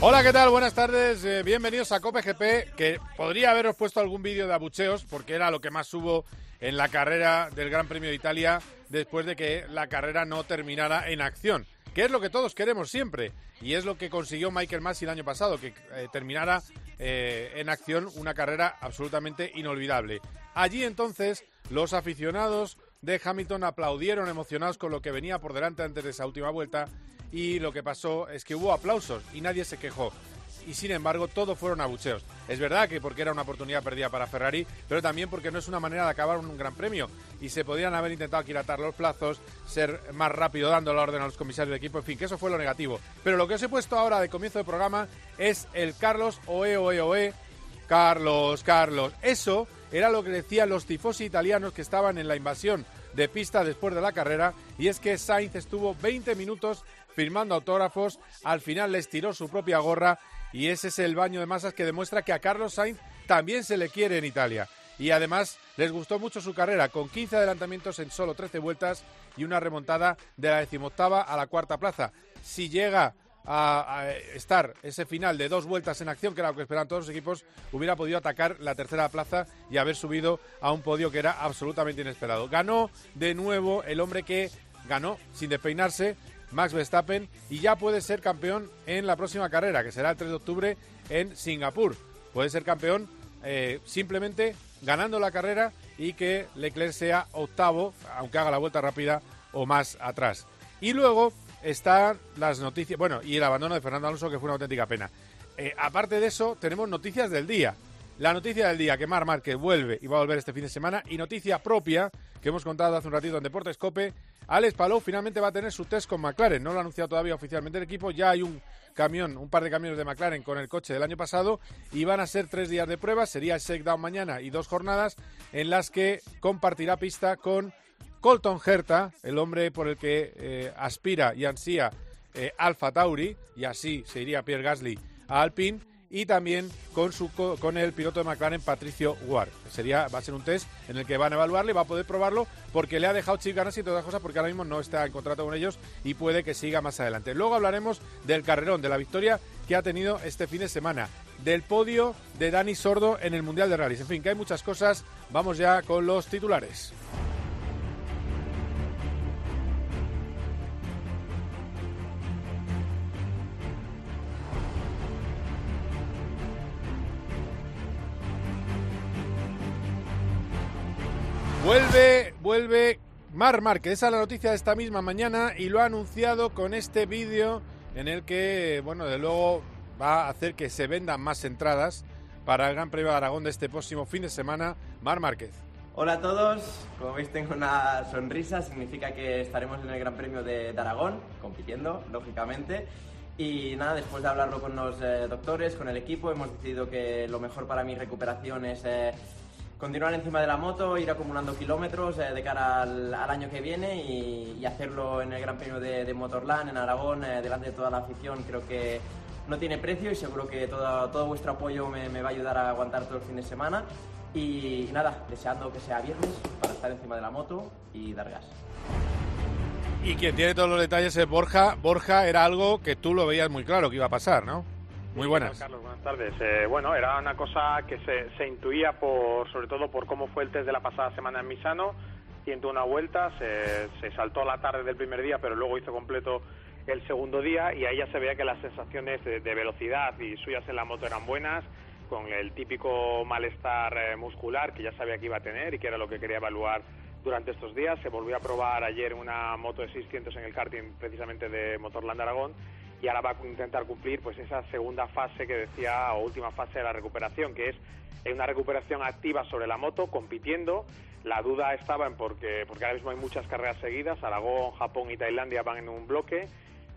Hola, ¿qué tal? Buenas tardes. eh, bienvenidos a Cope GP, que podría haberos puesto algún vídeo de abucheos, porque era lo que más hubo en la carrera del Gran Premio de Italia después de que la carrera no terminara en acción, que es lo que todos queremos siempre, y es lo que consiguió Michael Masi el año pasado, que eh, terminara eh, en acción una carrera absolutamente inolvidable. Allí entonces los aficionados de Hamilton aplaudieron emocionados con lo que venía por delante antes de esa última vuelta y lo que pasó es que hubo aplausos y nadie se quejó. Y sin embargo, todos fueron abucheos. Es verdad que porque era una oportunidad perdida para Ferrari, pero también porque no es una manera de acabar un gran premio. Y se podrían haber intentado aquilatar los plazos, ser más rápido dando la orden a los comisarios de equipo, en fin, que eso fue lo negativo. Pero lo que os he puesto ahora de comienzo de programa es el Carlos Oe Oe Oe. Carlos, Carlos. Eso era lo que decían los tifosi italianos que estaban en la invasión de pista después de la carrera y es que Sainz estuvo 20 minutos firmando autógrafos, al final les tiró su propia gorra y ese es el baño de masas que demuestra que a Carlos Sainz también se le quiere en Italia. Y además les gustó mucho su carrera, con 15 adelantamientos en solo 13 vueltas y una remontada de la decimoctava a la cuarta plaza. Si llega a, estar ese final de dos vueltas en acción, que era lo que esperaban todos los equipos, hubiera podido atacar la tercera plaza y haber subido a un podio que era absolutamente inesperado. Ganó de nuevo el hombre que ganó sin despeinarse, Max Verstappen, y ya puede ser campeón en la próxima carrera, que será el 3 de octubre en Singapur. Puede ser campeón eh, simplemente ganando la carrera y que Leclerc sea octavo, aunque haga la vuelta rápida o más atrás. Y luego están las noticias, bueno, y el abandono de Fernando Alonso, que fue una auténtica pena. Eh, aparte de eso, tenemos noticias del día. La noticia del día, que Mar Márquez vuelve y va a volver este fin de semana. Y noticia propia, que hemos contado hace un ratito en Deportes Cope. Alex Palou finalmente va a tener su test con McLaren. No lo ha anunciado todavía oficialmente el equipo. Ya hay un camión, un par de camiones de McLaren con el coche del año pasado. Y van a ser tres días de pruebas. Sería el shakedown mañana y dos jornadas en las que compartirá pista con Colton Herta, el hombre por el que eh, aspira y ansía eh, Alfa Tauri. Y así se iría Pierre Gasly a Alpine y también con su con el piloto de McLaren Patricio Ward. Sería va a ser un test en el que van a evaluarle, va a poder probarlo porque le ha dejado Chip Ganassi y todas las cosas porque ahora mismo no está en contrato con ellos y puede que siga más adelante. Luego hablaremos del carrerón, de la victoria que ha tenido este fin de semana, del podio de Dani Sordo en el Mundial de Rallys. En fin, que hay muchas cosas. Vamos ya con los titulares. Vuelve, vuelve Mar Márquez. Esa es la noticia de esta misma mañana y lo ha anunciado con este vídeo en el que, bueno, de luego va a hacer que se vendan más entradas para el Gran Premio de Aragón de este próximo fin de semana. Mar Márquez. Hola a todos, como veis tengo una sonrisa, significa que estaremos en el Gran Premio de, Aragón, compitiendo, lógicamente. Y nada, después de hablarlo con los eh, doctores, con el equipo, hemos decidido que lo mejor para mi recuperación es eh, continuar encima de la moto, ir acumulando kilómetros eh, de cara al, año que viene y, hacerlo en el Gran Premio de, Motorland, en Aragón, eh, delante de toda la afición. Creo que no tiene precio y seguro que todo, vuestro apoyo me, me, va a ayudar a aguantar todo el fin de semana. Y, y nada, deseando que sea viernes para estar encima de la moto y dar gas. Y quien tiene todos los detalles es Borja. Borja era algo que tú lo veías muy claro que iba a pasar, ¿no? Muy buenas. Sí, Carlos, buenas tardes. Eh, bueno, era una cosa que se, se, intuía por, sobre todo por cómo fue el test de la pasada semana en Misano. 101 vueltas, se, se saltó la tarde del primer día, pero luego hizo completo el segundo día y ahí ya se veía que las sensaciones de, de velocidad y suyas en la moto eran buenas, con el típico malestar eh, muscular que ya sabía que iba a tener y que era lo que quería evaluar durante estos días. Se volvió a probar ayer una moto de 600 en el karting precisamente de Motorland Aragón y ahora va a intentar cumplir pues esa segunda fase que decía o última fase de la recuperación que es una recuperación activa sobre la moto compitiendo. La duda estaba en porque porque ahora mismo hay muchas carreras seguidas Aragón Japón y Tailandia van en un bloque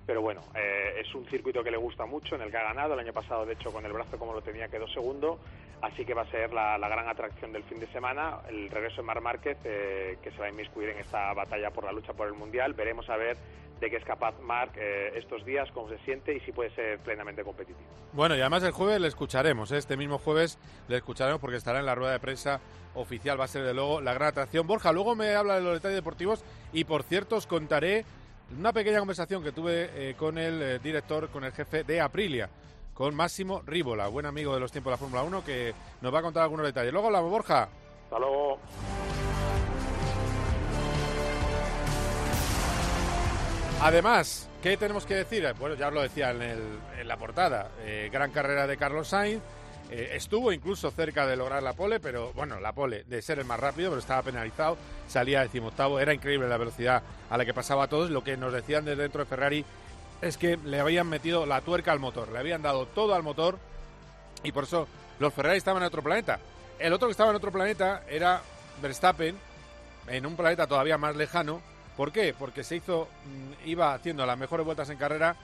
pero bueno, eh, es un circuito que le gusta mucho, en el que ha ganado. El año pasado, de hecho, con el brazo como lo tenía quedó segundo, así que va a ser la, gran atracción del fin de semana, el regreso de Mar Márquez, eh, que se va a inmiscuir en esta batalla por la lucha por el Mundial, veremos a ver de qué es capaz Marc eh, estos días, cómo se siente y si puede ser plenamente competitivo. Bueno, y además el jueves le escucharemos, este mismo jueves le escucharemos porque estará en la rueda de prensa oficial, va a ser de luego la gran atracción. Borja, luego me habla de los detalles deportivos y por cierto os contaré una pequeña conversación que tuve eh, con el eh, director, con el jefe de Aprilia, con Máximo Ríbola, buen amigo de los tiempos de la Fórmula 1, que nos va a contar algunos detalles. Luego hablamos, Borja. Hasta luego. Además, ¿qué tenemos que decir? Bueno, ya os lo decía en, la portada. Eh, gran carrera de Carlos Sainz eh, estuvo incluso cerca de lograr la pole, pero bueno, la pole de ser el más rápido, pero estaba penalizado, salía decimoctavo, era increíble la velocidad a la que pasaba a todos. Lo que nos decían desde dentro de Ferrari es que le habían metido la tuerca al motor, le habían dado todo al motor y por eso los Ferrari estaban en otro planeta. El otro que estaba en otro planeta era Verstappen, en un planeta todavía más lejano. ¿Por qué? Porque se hizo, mm, iba haciendo las mejores vueltas en carrera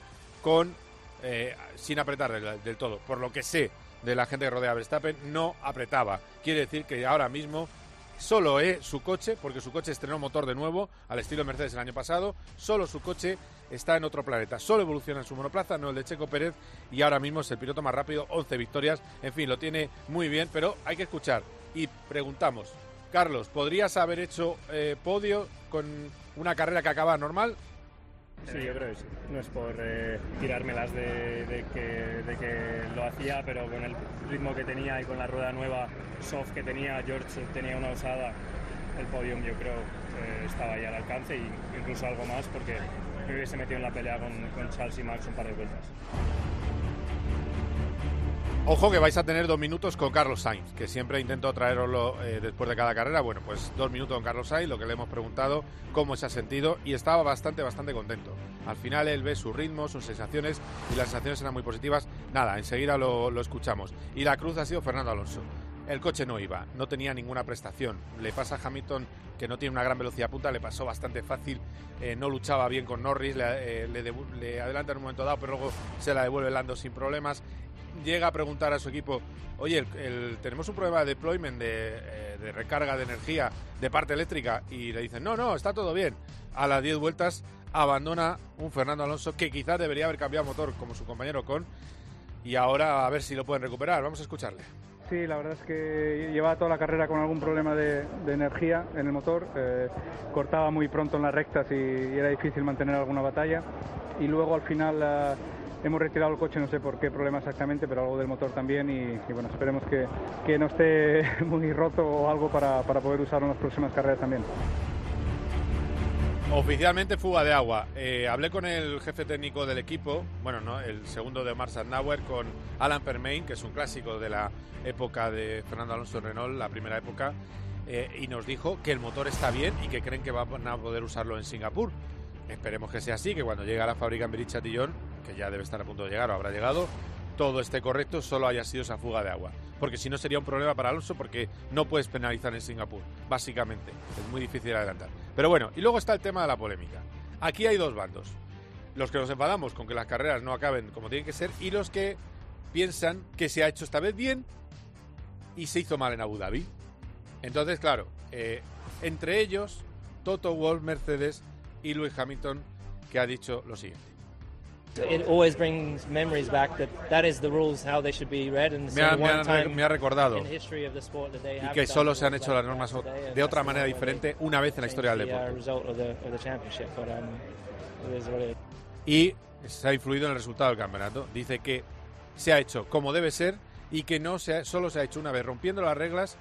con eh, sin apretar del todo, por lo que sé de la gente que rodea a Verstappen no apretaba. Quiere decir que ahora mismo solo es su coche, porque su coche estrenó motor de nuevo, al estilo Mercedes el año pasado, solo su coche está en otro planeta. Solo evoluciona en su monoplaza, no el de Checo Pérez, y ahora mismo es el piloto más rápido, 11 victorias, en fin, lo tiene muy bien, pero hay que escuchar. Y preguntamos, Carlos, ¿podrías haber hecho eh, podio con una carrera que acaba normal? Sí, yo creo que sí. No es por eh, tirármelas de, que, lo hacía, pero con el ritmo que tenía y con la rueda nueva soft que tenía, George tenía una osada, el podium yo creo eh, estaba ahí al alcance e incluso algo más porque me hubiese metido en la pelea con, con Charles y Max un par de vueltas. Ojo que vais a tener dos minutos con Carlos Sainz, que siempre intento traeroslo eh, después de cada carrera. Bueno, pues dos minutos con Carlos Sainz, lo que le hemos preguntado, cómo se ha sentido y estaba bastante, bastante contento. Al final él ve su ritmo, sus sensaciones y las sensaciones eran muy positivas. Nada, enseguida lo, escuchamos. Y la cruz ha sido Fernando Alonso. El coche no iba, no tenía ninguna prestación. Le pasa a Hamilton, que no tiene una gran velocidad punta, le pasó bastante fácil. Eh, no luchaba bien con Norris, le, eh, le, adelanta en un momento dado, pero luego se la devuelve Lando sin problemas llega a preguntar a su equipo, oye, tenemos un problema de deployment, eh, de, recarga de energía de parte eléctrica, y le dicen, no, no, está todo bien. A las 10 vueltas abandona un Fernando Alonso que quizás debería haber cambiado motor como su compañero con, y ahora a ver si lo pueden recuperar. Vamos a escucharle. Sí, la verdad es que llevaba toda la carrera con algún problema de, energía en el motor, eh, cortaba muy pronto en las rectas y, era difícil mantener alguna batalla. Y luego al final hemos retirado el coche, no sé por qué problema exactamente, pero algo del motor también y, bueno, esperemos que, que, no esté muy roto o algo para, para poder usarlo en las próximas carreras también. Oficialmente fuga de agua. Eh, hablé con el jefe técnico del equipo, bueno, no, el segundo de Mars Nauer, con Alan Permain, que es un clásico de la época de Fernando Alonso Renault, la primera época, eh, y nos dijo que el motor está bien y que creen que van a poder usarlo en Singapur. Esperemos que sea así, que cuando llegue a la fábrica en Birichatillón, que ya debe estar a punto de llegar o habrá llegado, todo esté correcto, solo haya sido esa fuga de agua. Porque si no sería un problema para Alonso porque no puedes penalizar en Singapur, básicamente. Es muy difícil adelantar. Pero bueno, y luego está el tema de la polémica. Aquí hay dos bandos. Los que nos enfadamos con que las carreras no acaben como tienen que ser y los que piensan que se ha hecho esta vez bien y se hizo mal en Abu Dhabi. Entonces, claro, eh, entre ellos, Toto Wolff, Mercedes y Lewis Hamilton, que ha dicho lo siguiente. Me ha, recordado y que solo se han hecho las normas de otra manera diferente una vez en la historia del deporte. Um, y se ha influido en el resultado del campeonato. Dice que se ha hecho como debe ser y que no se solo se ha hecho una vez rompiendo las reglas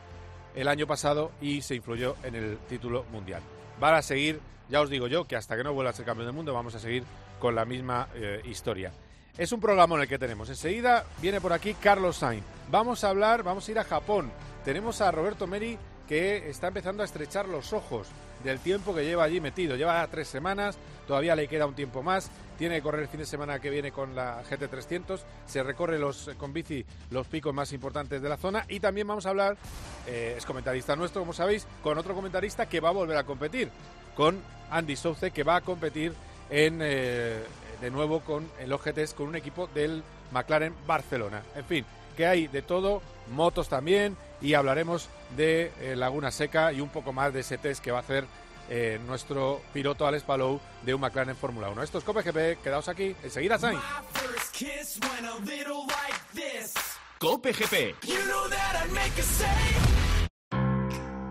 el año pasado y se influyó en el título mundial. Van a seguir ya os digo yo que hasta que no vuelva a ser campeón del mundo vamos a seguir con la misma eh, historia. Es un programa en el que tenemos. Enseguida viene por aquí Carlos Sainz. Vamos a hablar, vamos a ir a Japón. Tenemos a Roberto Meri que está empezando a estrechar los ojos del tiempo que lleva allí metido. Lleva tres semanas, todavía le queda un tiempo más. Tiene que correr el fin de semana que viene con la GT300. Se recorre los, con bici los picos más importantes de la zona. Y también vamos a hablar, eh, es comentarista nuestro, como sabéis, con otro comentarista que va a volver a competir con Andy Souce, que va a competir en, eh, de nuevo con el OGTs con un equipo del McLaren Barcelona. En fin, que hay de todo, motos también, y hablaremos de eh, Laguna Seca y un poco más de ese test que va a hacer eh, nuestro piloto Alex Palou de un McLaren Fórmula 1. Esto es Cope GP, quedaos aquí, enseguida Sainz. Cope GP.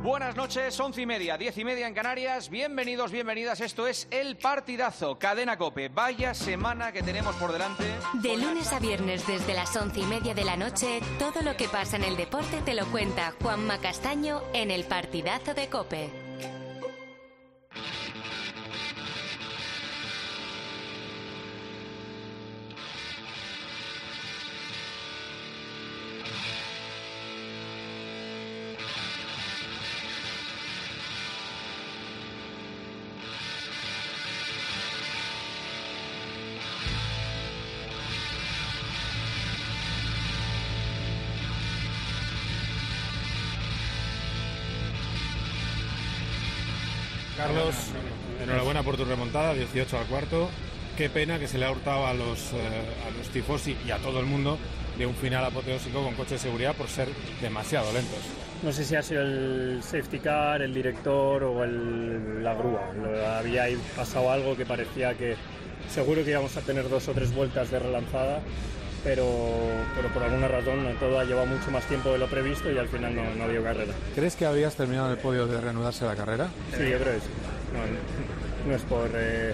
Buenas noches, once y media, diez y media en Canarias. Bienvenidos, bienvenidas. Esto es El Partidazo, Cadena Cope. Vaya semana que tenemos por delante. De lunes a viernes desde las once y media de la noche, todo lo que pasa en el deporte te lo cuenta Juanma Castaño en El Partidazo de Cope. Por tu remontada, 18 al cuarto. Qué pena que se le ha hurtado a los, eh, a los tifosi y a todo el mundo de un final apoteósico con coche de seguridad por ser demasiado lentos. No sé si ha sido el safety car, el director o el- la grúa. Había pasado algo que parecía que seguro que íbamos a tener dos o tres vueltas de relanzada, pero, pero por alguna razón todo ha llevado mucho más tiempo de lo previsto y al final no, no dio carrera. ¿Crees que habías terminado el podio de reanudarse la carrera? Sí, yo creo que sí. No, no es por eh,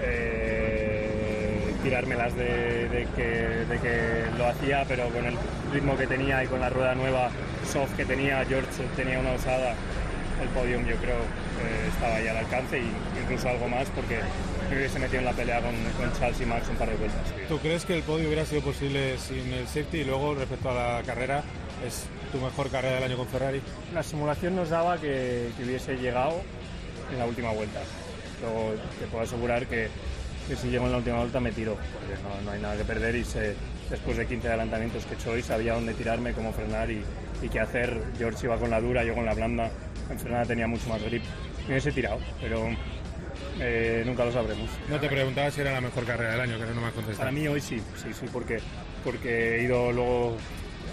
eh, tirármelas de, de que, de que lo hacía, pero con el ritmo que tenía y con la rueda nueva soft que tenía, George tenía una osada, el podium yo creo eh, estaba ya al alcance y incluso algo más porque me hubiese metido en la pelea con, con Charles y Max un par de vueltas. ¿Tú crees que el podio hubiera sido posible sin el safety y luego respecto a la carrera es tu mejor carrera del año con Ferrari? La simulación nos daba que, que hubiese llegado en la última vuelta. Luego te puedo asegurar que, que si llego en la última vuelta me tiro, porque no, no hay nada que perder y sé, después de 15 adelantamientos que he hecho hoy sabía dónde tirarme, cómo frenar y, y qué hacer. George iba con la dura, yo con la blanda. En frenada tenía mucho más grip. Me hubiese tirado, pero eh, nunca lo sabremos. No te preguntaba si era la mejor carrera del año, que no me has contestado. Para mí hoy sí, sí, sí, porque, porque he ido luego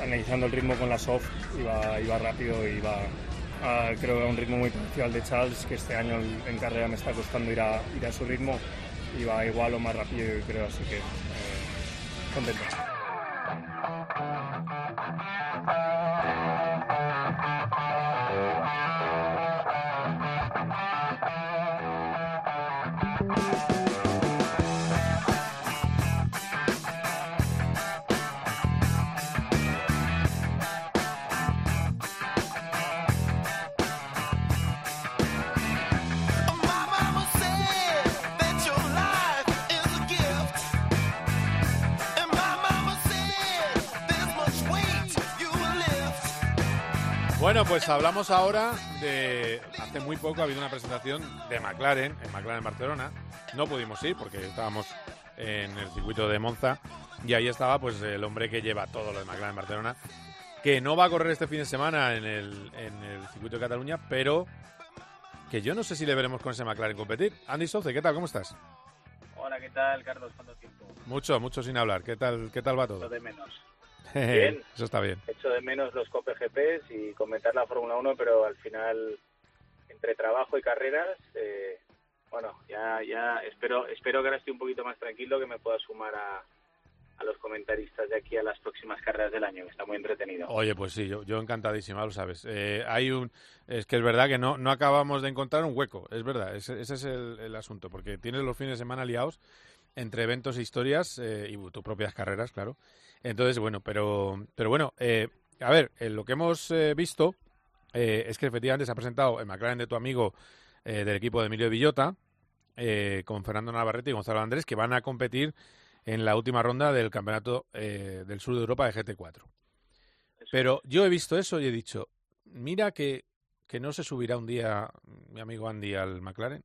analizando el ritmo con la soft, iba, iba rápido, iba a, creo a un ritmo muy parecido de Charles, que este año en carrera me está costando ir a, ir a su ritmo, iba igual o más rápido, yo creo, así que eh, contento. Bueno, pues hablamos ahora de. Hace muy poco ha habido una presentación de McLaren, en McLaren Barcelona. No pudimos ir porque estábamos en el circuito de Monza y ahí estaba pues el hombre que lleva todo lo de McLaren Barcelona, que no va a correr este fin de semana en el, en el circuito de Cataluña, pero que yo no sé si le veremos con ese McLaren competir. Andy Soce, ¿qué tal? ¿Cómo estás? Hola, ¿qué tal, Carlos? ¿Cuánto tiempo? Mucho, mucho sin hablar. ¿Qué tal, qué tal va todo? de menos. Bien. Eso está bien. Echo de menos los Cope GPs y comentar la Fórmula 1, pero al final, entre trabajo y carreras, eh, bueno, ya, ya espero, espero que ahora esté un poquito más tranquilo, que me pueda sumar a, a los comentaristas de aquí a las próximas carreras del año, que está muy entretenido. Oye, pues sí, yo, yo encantadísima, lo sabes. Eh, hay un, es que es verdad que no, no acabamos de encontrar un hueco, es verdad, ese, ese es el, el asunto, porque tienes los fines de semana liados entre eventos e historias eh, y tus propias carreras, claro. Entonces, bueno, pero, pero bueno, eh, a ver, eh, lo que hemos eh, visto eh, es que efectivamente se ha presentado el McLaren de tu amigo eh, del equipo de Emilio Villota, eh, con Fernando Navarrete y Gonzalo Andrés, que van a competir en la última ronda del campeonato eh, del sur de Europa de GT4. Pero yo he visto eso y he dicho, mira que, que no se subirá un día mi amigo Andy al McLaren.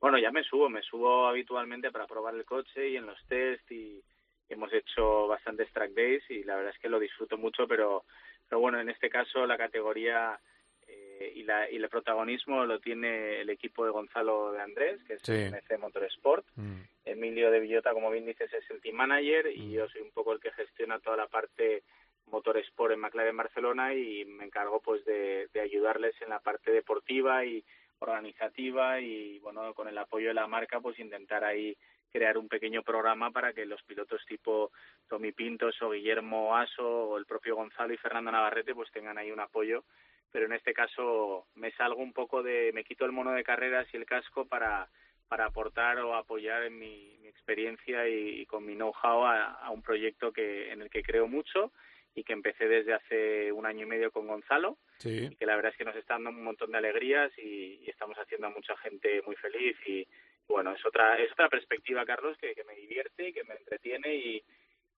Bueno, ya me subo, me subo habitualmente para probar el coche y en los test y hemos hecho bastantes track days y la verdad es que lo disfruto mucho, pero, pero bueno, en este caso la categoría eh, y, la, y el protagonismo lo tiene el equipo de Gonzalo de Andrés, que es Sí. MC Motorsport, Mm. Emilio de Villota, como bien dices, es el team manager y yo soy un poco el que gestiona toda la parte Motorsport en McLaren Barcelona y me encargo pues de, de ayudarles en la parte deportiva y organizativa y bueno con el apoyo de la marca pues intentar ahí crear un pequeño programa para que los pilotos tipo Tommy Pintos o Guillermo Aso o el propio Gonzalo y Fernando Navarrete pues tengan ahí un apoyo. Pero en este caso me salgo un poco de me quito el mono de carreras y el casco para para aportar o apoyar en mi, experiencia y, con mi know-how a, a, un proyecto que en el que creo mucho y que empecé desde hace un año y medio con Gonzalo sí. y que la verdad es que nos está dando un montón de alegrías y, y estamos haciendo a mucha gente muy feliz y bueno es otra es otra perspectiva Carlos que, que me divierte y que me entretiene y,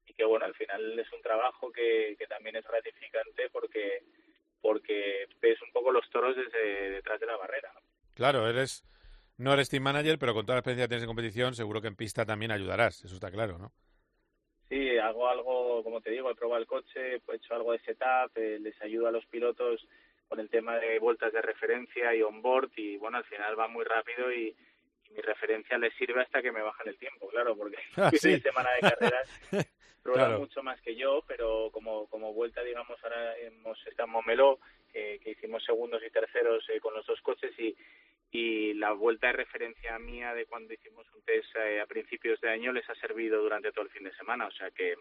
y que bueno al final es un trabajo que, que también es gratificante porque porque ves un poco los toros desde detrás de la barrera ¿no? claro eres no eres team manager pero con toda la experiencia que tienes en competición seguro que en pista también ayudarás eso está claro no Sí, hago algo, como te digo, he probado el coche, he hecho algo de setup, eh, les ayudo a los pilotos con el tema de vueltas de referencia y on-board y bueno, al final va muy rápido y, y, mi referencia les sirve hasta que me bajan el tiempo, claro, porque ah, sí. semana de carreras prueban Claro. mucho más que yo, pero como, como vuelta, digamos, ahora hemos estado en Montmeló, que, que hicimos segundos y terceros eh, con los dos coches y, y la vuelta de referencia mía de cuando hicimos un test eh, a principios de año les ha servido durante todo el fin de semana, o sea que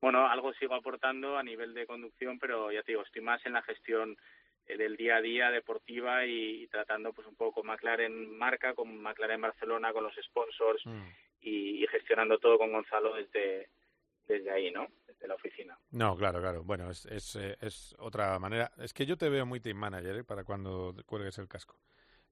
bueno, algo sigo aportando a nivel de conducción, pero ya te digo, estoy más en la gestión eh, del día a día deportiva y, y, tratando pues un poco McLaren marca, con McLaren Barcelona, con los sponsors Mm. y, y gestionando todo con Gonzalo desde desde ahí, ¿no? Desde la oficina. No, claro, claro. Bueno, es, es, eh, es otra manera. Es que yo te veo muy team manager ¿eh? para cuando cuelgues el casco.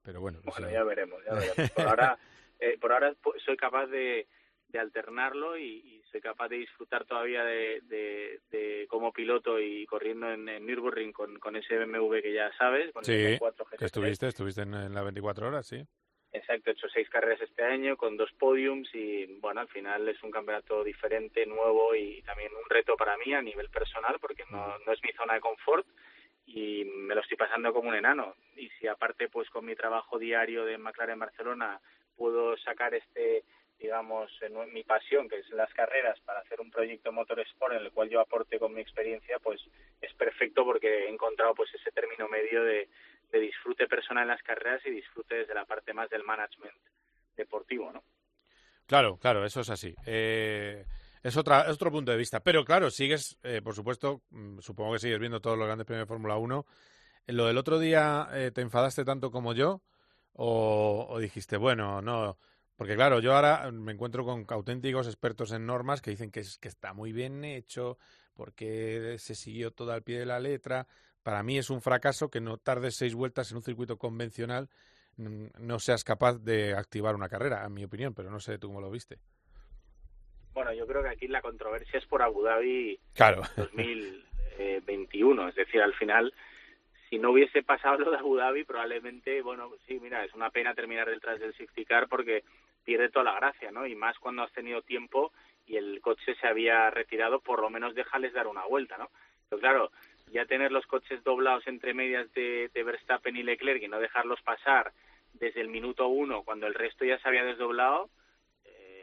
Pero bueno, o Bueno, sea, ya veremos, ya veremos. Por ahora, eh, por ahora soy capaz de, de alternarlo y, y, soy capaz de disfrutar todavía de, de, de como piloto y corriendo en, en Nürburgring con, con ese BMW que ya sabes, con sí, el 4 que estuviste, estuviste en, en las 24 horas, sí. Exacto, he hecho seis carreras este año con dos podiums y bueno, al final es un campeonato diferente, nuevo y también un reto para mí a nivel personal porque no, no es mi zona de confort y me lo estoy pasando como un enano. Y si aparte pues con mi trabajo diario de McLaren Barcelona puedo sacar este digamos, mi pasión, que es las carreras, para hacer un proyecto Motorsport en el cual yo aporte con mi experiencia, pues es perfecto porque he encontrado pues ese término medio de, de disfrute personal en las carreras y disfrute desde la parte más del management deportivo, ¿no? Claro, claro, eso es así. Eh, es, otra, es otro punto de vista. Pero claro, sigues, eh, por supuesto, mm, supongo que sigues viendo todos los grandes premios de Fórmula 1. ¿Lo del otro día eh, te enfadaste tanto como yo? O, ¿O dijiste, bueno, no, porque claro, yo ahora me encuentro con auténticos expertos en normas que dicen que, es, que está muy bien hecho, porque se siguió todo al pie de la letra. Para mí es un fracaso que no tardes seis vueltas en un circuito convencional, no seas capaz de activar una carrera, en mi opinión, pero no sé tú cómo lo viste. Bueno, yo creo que aquí la controversia es por Abu Dhabi claro. 2021, es decir, al final si no hubiese pasado lo de Abu Dhabi, probablemente, bueno, sí, mira, es una pena terminar detrás del safety car porque pierde toda la gracia, ¿no? Y más cuando has tenido tiempo y el coche se había retirado, por lo menos déjales dar una vuelta, ¿no? Pero claro, ya tener los coches doblados entre medias de, de Verstappen y Leclerc y no dejarlos pasar desde el minuto uno, cuando el resto ya se había desdoblado,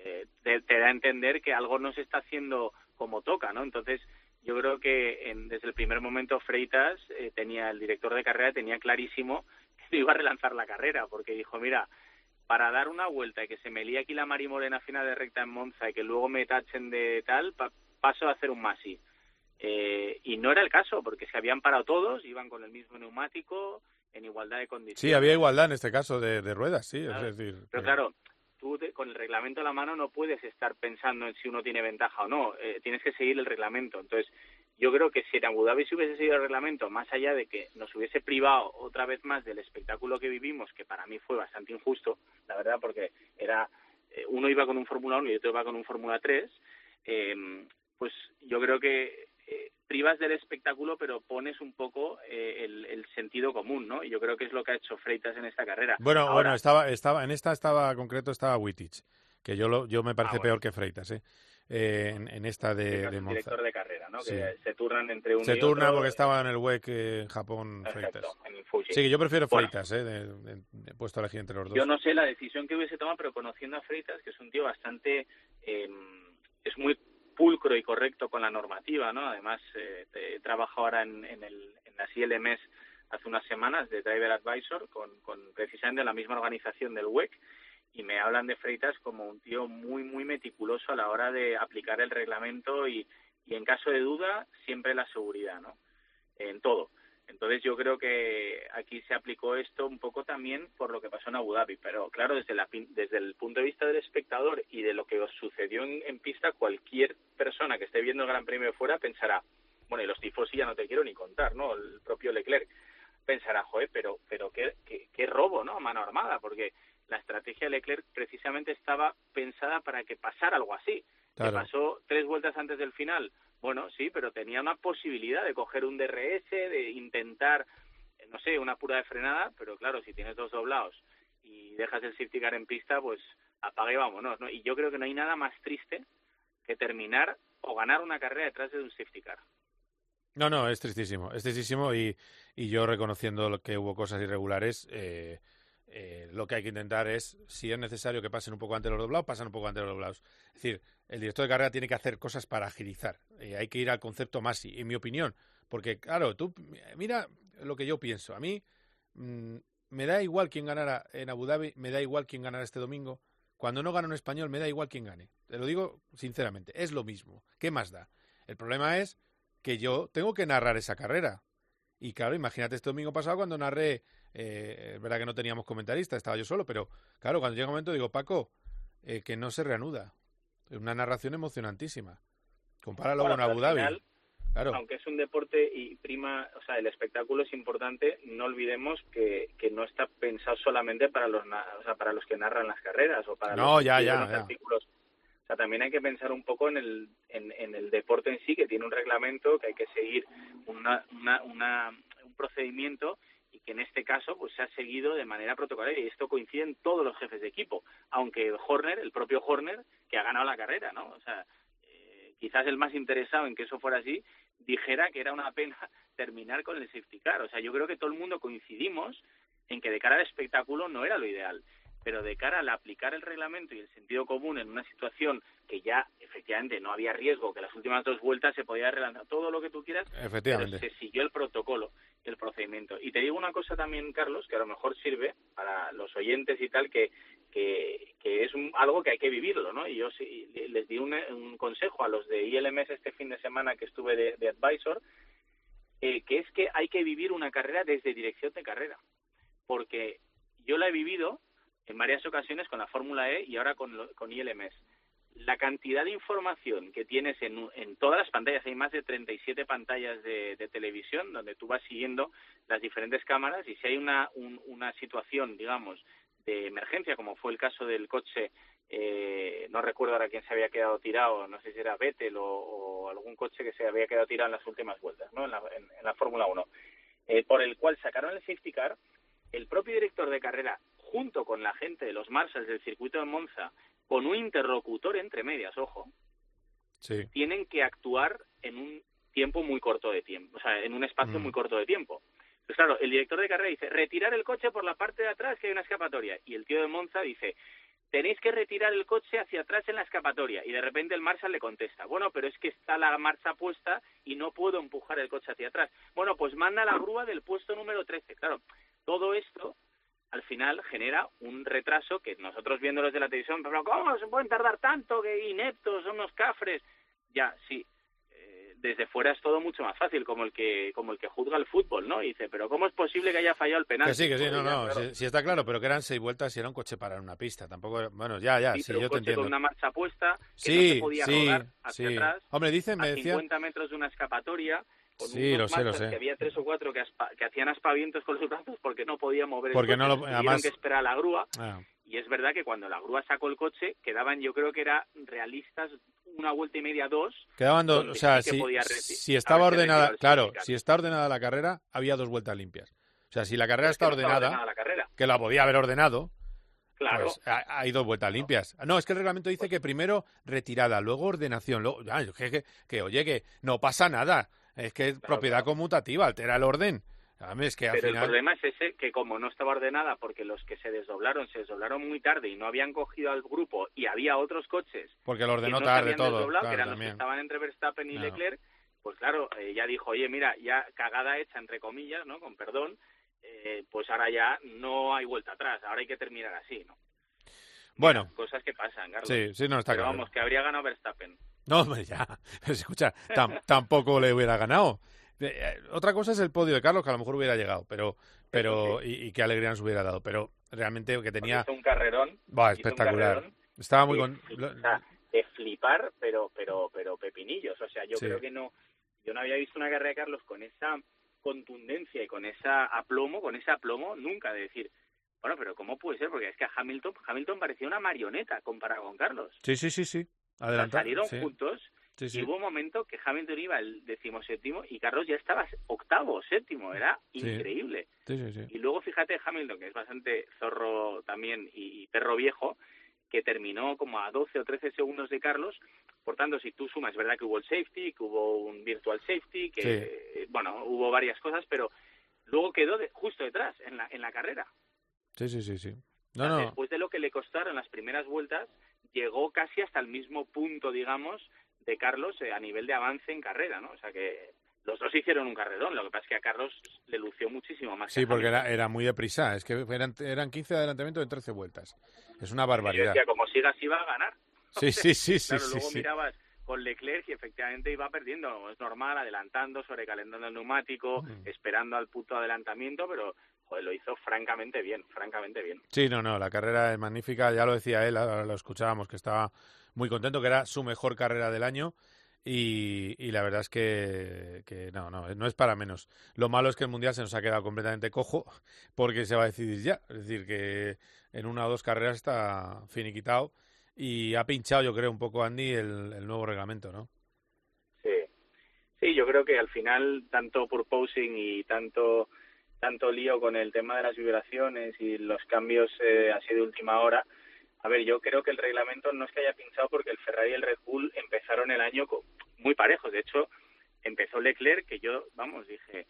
eh, te, te da a entender que algo no se está haciendo como toca, ¿no? Entonces, yo creo que en, desde el primer momento Freitas eh, tenía el director de carrera tenía clarísimo que iba a relanzar la carrera porque dijo mira para dar una vuelta y que se me líe aquí la marimorena final de recta en Monza y que luego me tachen de tal pa, paso a hacer un masi eh, y no era el caso porque se habían parado todos iban con el mismo neumático en igualdad de condiciones sí había igualdad en este caso de, de ruedas sí claro. es decir pero claro tú te, con el reglamento a la mano no puedes estar pensando en si uno tiene ventaja o no, eh, tienes que seguir el reglamento. Entonces, yo creo que si en Abu Dhabi se hubiese seguido el reglamento, más allá de que nos hubiese privado otra vez más del espectáculo que vivimos, que para mí fue bastante injusto, la verdad, porque era eh, uno iba con un Fórmula 1 y otro iba con un Fórmula 3, eh, pues yo creo que eh, privas del espectáculo, pero pones un poco eh, el, el, sentido común, ¿no? Y yo creo que es lo que ha hecho Freitas en esta carrera. Bueno, Ahora, bueno, estaba, estaba, en esta estaba concreto estaba Wittich, que yo lo, yo me parece Ah, bueno. peor que Freitas, ¿eh? eh, en, en esta de, de Monza. director de carrera, ¿no? Sí. Que se turnan entre uno Se y turna otro. porque estaba en el WEC eh, en Japón Perfecto, Freitas. en el. Sí, yo prefiero Bueno, Freitas, eh, de, de- de puesto a elegir entre los dos. Yo no sé la decisión que hubiese tomado, pero conociendo a Freitas, que es un tío bastante... eh, es muy pulcro y correcto con la normativa, ¿no? Además, eh, he trabajado ahora en, en, el, en las ILMs hace unas semanas de Driver Advisor con, con precisamente la misma organización del WEC y me hablan de Freitas como un tío muy, muy meticuloso a la hora de aplicar el reglamento y, en caso de duda, siempre la seguridad, ¿no? En todo. Entonces yo creo que aquí se aplicó esto un poco también por lo que pasó en Abu Dhabi, pero claro, desde, la, desde el punto de vista del espectador y de lo que sucedió en, en pista, cualquier persona que esté viendo el Gran Premio de fuera pensará, bueno, y los tifosi ya no te quiero ni contar, ¿no? El propio Leclerc pensará, joder, pero, pero qué, qué, qué robo, ¿no? A mano armada, porque la estrategia de Leclerc precisamente estaba pensada para que pasara algo así. Que Claro. pasó tres vueltas antes del final. Bueno, sí, pero tenía una posibilidad de coger un DRS, de intentar, eh, no sé, una pura de frenada, pero claro, si tienes dos doblados y dejas el safety car en pista, pues apague y vámonos, ¿no? Y yo creo que no hay nada más triste que terminar o ganar una carrera detrás de un safety car. No, no, es tristísimo, es tristísimo y, y yo reconociendo que hubo cosas irregulares, eh, eh, lo que hay que intentar es, si es necesario que pasen un poco antes los doblados, pasan un poco antes los doblados. Es decir, el director de carrera tiene que hacer cosas para agilizar, eh, hay que ir al concepto Masi, en mi opinión, porque claro, tú mira lo que yo pienso, a mí mm, me da igual quién ganara en Abu Dhabi, me da igual quién ganara este domingo, cuando no gana un español me da igual quién gane, te lo digo sinceramente, es lo mismo, ¿qué más da? El problema es que yo tengo que narrar esa carrera. Y claro, imagínate este domingo pasado cuando narré, eh, es verdad que no teníamos comentarista, estaba yo solo, pero claro, cuando llega un momento digo, Paco, eh, que no se reanuda. Es una narración emocionantísima. Compáralo Bueno, con Abu Dhabi. final, Claro. Aunque es un deporte y prima, o sea, el espectáculo es importante, no olvidemos que, que no está pensado solamente para los, o sea, para los que narran las carreras o para No, los ya, ya, los ya. artículos. O sea, también hay que pensar un poco en el, en, en el deporte en sí, que tiene un reglamento, que hay que seguir una, una, una, un procedimiento y que en este caso pues se ha seguido de manera protocolaria y esto coincide en todos los jefes de equipo, aunque el Horner, el propio Horner, que ha ganado la carrera, ¿no? O sea, eh, quizás el más interesado en que eso fuera así, dijera que era una pena terminar con el safety car. O sea, yo creo que todo el mundo coincidimos en que de cara al espectáculo no era lo ideal, pero de cara al aplicar el reglamento y el sentido común en una situación que ya efectivamente no había riesgo, que las últimas dos vueltas se podía relanzar todo lo que tú quieras, Efectivamente. pero se siguió el protocolo, el procedimiento. Y te digo una cosa también, Carlos, que a lo mejor sirve para los oyentes y tal, que, que, es un- algo que hay que vivirlo, ¿no? Y yo sí, les di un, un consejo a los de ILMS este fin de semana que estuve de, de advisor, eh, que es que hay que vivir una carrera desde dirección de carrera. Porque yo la he vivido en varias ocasiones con la Fórmula E y ahora con, lo- con ILMS. La cantidad de información que tienes en, en todas las pantallas, hay más de 37 pantallas de, de televisión donde tú vas siguiendo las diferentes cámaras y si hay una, un- una situación, digamos, de emergencia, como fue el caso del coche, eh, no recuerdo ahora quién se había quedado tirado, no sé si era Vettel o, algún coche que se había quedado tirado en las últimas vueltas, ¿no? en la, en- la Fórmula 1, eh, por el cual sacaron el safety car, el propio director de carrera, junto con la gente de los Marshalls del circuito de Monza, con un interlocutor entre medias, ojo, Sí. tienen que actuar en un tiempo muy corto de tiempo, o sea, en un espacio Mm. muy corto de tiempo. Pues claro, el director de carrera dice, retirar el coche por la parte de atrás que hay una escapatoria. Y el tío de Monza dice, tenéis que retirar el coche hacia atrás en la escapatoria. Y de repente el Marshall le contesta, bueno, pero es que está la marcha puesta y no puedo empujar el coche hacia atrás. Bueno, pues manda la grúa del puesto número 13. Claro, todo esto al final genera un retraso que nosotros viendo desde la televisión, pero ¿cómo se pueden tardar tanto? Que ineptos, son unos cafres. Ya, sí, eh, desde fuera es todo mucho más fácil, como el que como el que juzga el fútbol, ¿no? Y dice, pero ¿cómo es posible que haya fallado el penal? Que sí, que sí, no, no, sí, sí está claro, pero que eran seis vueltas y era un coche para una pista. Tampoco, bueno, ya, ya, sí, un yo te entiendo. con una marcha puesta que no Sí, se podía sí, rodar hacia sí. atrás Hombre, dicen, me a decía, 50 metros de una escapatoria con Sí, unos lo sé, lo sé. que había tres o cuatro que, que hacían aspavientos con los brazos porque no podía mover Porque el no coche, lo- tuvieron además- que esperar a la grúa Ah, y es verdad que cuando la grúa sacó el coche quedaban yo creo que era realistas una vuelta y media dos quedaban dos, o sea, sí si, si estaba ordenada, claro, si está ordenada la carrera, había dos vueltas limpias. O sea, si la carrera Es está no ordenada, ordenada la carrera que la podía haber ordenado, Claro. Pues ha- hay dos vueltas limpias. No, es que el reglamento dice que primero retirada, luego ordenación, luego, ah, que, que, que, oye, que no pasa nada. Es que es propiedad conmutativa, altera el orden. Es que al Pero el final... problema es ese, que como no estaba ordenada porque los que se desdoblaron se desdoblaron muy tarde y no habían cogido al grupo y había otros coches Porque lo que ordenó no tarde todo. claro, que eran los que estaban entre Verstappen y Claro. Leclerc, pues claro, ya dijo, oye, mira, ya cagada hecha, entre comillas, ¿no? Con perdón, eh, pues ahora ya no hay vuelta atrás, ahora hay que terminar así, ¿no? Bueno, Cosas que pasan, Carlos. sí, sí, no está Pero claro. vamos, que habría ganado Verstappen. No, hombre, ya. Pero escucha, tam- tampoco le hubiera ganado. Eh, otra cosa es el podio de Carlos, que a lo mejor hubiera llegado, pero, pero y, y qué alegría nos hubiera dado. Pero realmente que tenía, hizo un carrerón. va, un espectacular. carrerón Estaba muy con, de flipar, pero, pero, pero pepinillos. O sea, yo Sí. creo que no, yo no había visto una carrera de Carlos con esa contundencia y con esa aplomo, con ese aplomo, nunca de decir, bueno, pero ¿cómo puede ser? Porque es que a Hamilton, Hamilton parecía una marioneta comparado con Carlos. Sí, sí, sí, sí. O salieron sí. juntos Sí, sí. y hubo un momento que Hamilton iba el decimoséptimo y Carlos ya estaba octavo, séptimo. Era increíble. Y luego fíjate Hamilton, que es bastante zorro también y, y perro viejo, que terminó como a 12 o 13 segundos de Carlos. Por tanto, si tú sumas, es verdad que hubo el safety, que hubo un virtual safety, que, Sí. bueno, hubo varias cosas, pero luego quedó de- justo detrás en la, en la carrera. Sí, sí, sí, sí. No, no. Después de lo que le costaron las primeras vueltas, llegó casi hasta el mismo punto, digamos, de Carlos eh, a nivel de avance en carrera, ¿no? O sea que los dos hicieron un carrerón. Lo que pasa es que a Carlos le lució muchísimo más. que Sí, a porque era, era muy deprisa. Es que eran, eran 15 de adelantamiento en 13 vueltas. Es una barbaridad. decía, como sigas iba a ganar. Sí, sí, sí, sí, claro, sí, luego sí. mirabas con Leclerc y efectivamente iba perdiendo. Es normal, adelantando, sobrecalentando el neumático, Mm. esperando al puto adelantamiento, pero joder, lo hizo francamente bien, francamente bien. Sí, no, no, la carrera es magnífica, ya lo decía él, ahora lo escuchábamos, que estaba muy contento, que era su mejor carrera del año y, y la verdad es que, que no, no, no es para menos. Lo malo es que el Mundial se nos ha quedado completamente cojo porque se va a decidir ya, es decir, que en una o dos carreras está finiquitado y ha pinchado, yo creo, un poco Andy el, el nuevo reglamento, ¿no? Sí. Sí, yo creo que al final tanto posing y tanto tanto lío con el tema de las vibraciones y los cambios eh, así de última hora. A ver, yo creo que el reglamento no es que haya pinchado porque el Ferrari y el Red Bull empezaron el año muy parejos. De hecho, empezó Leclerc, que yo, vamos, dije,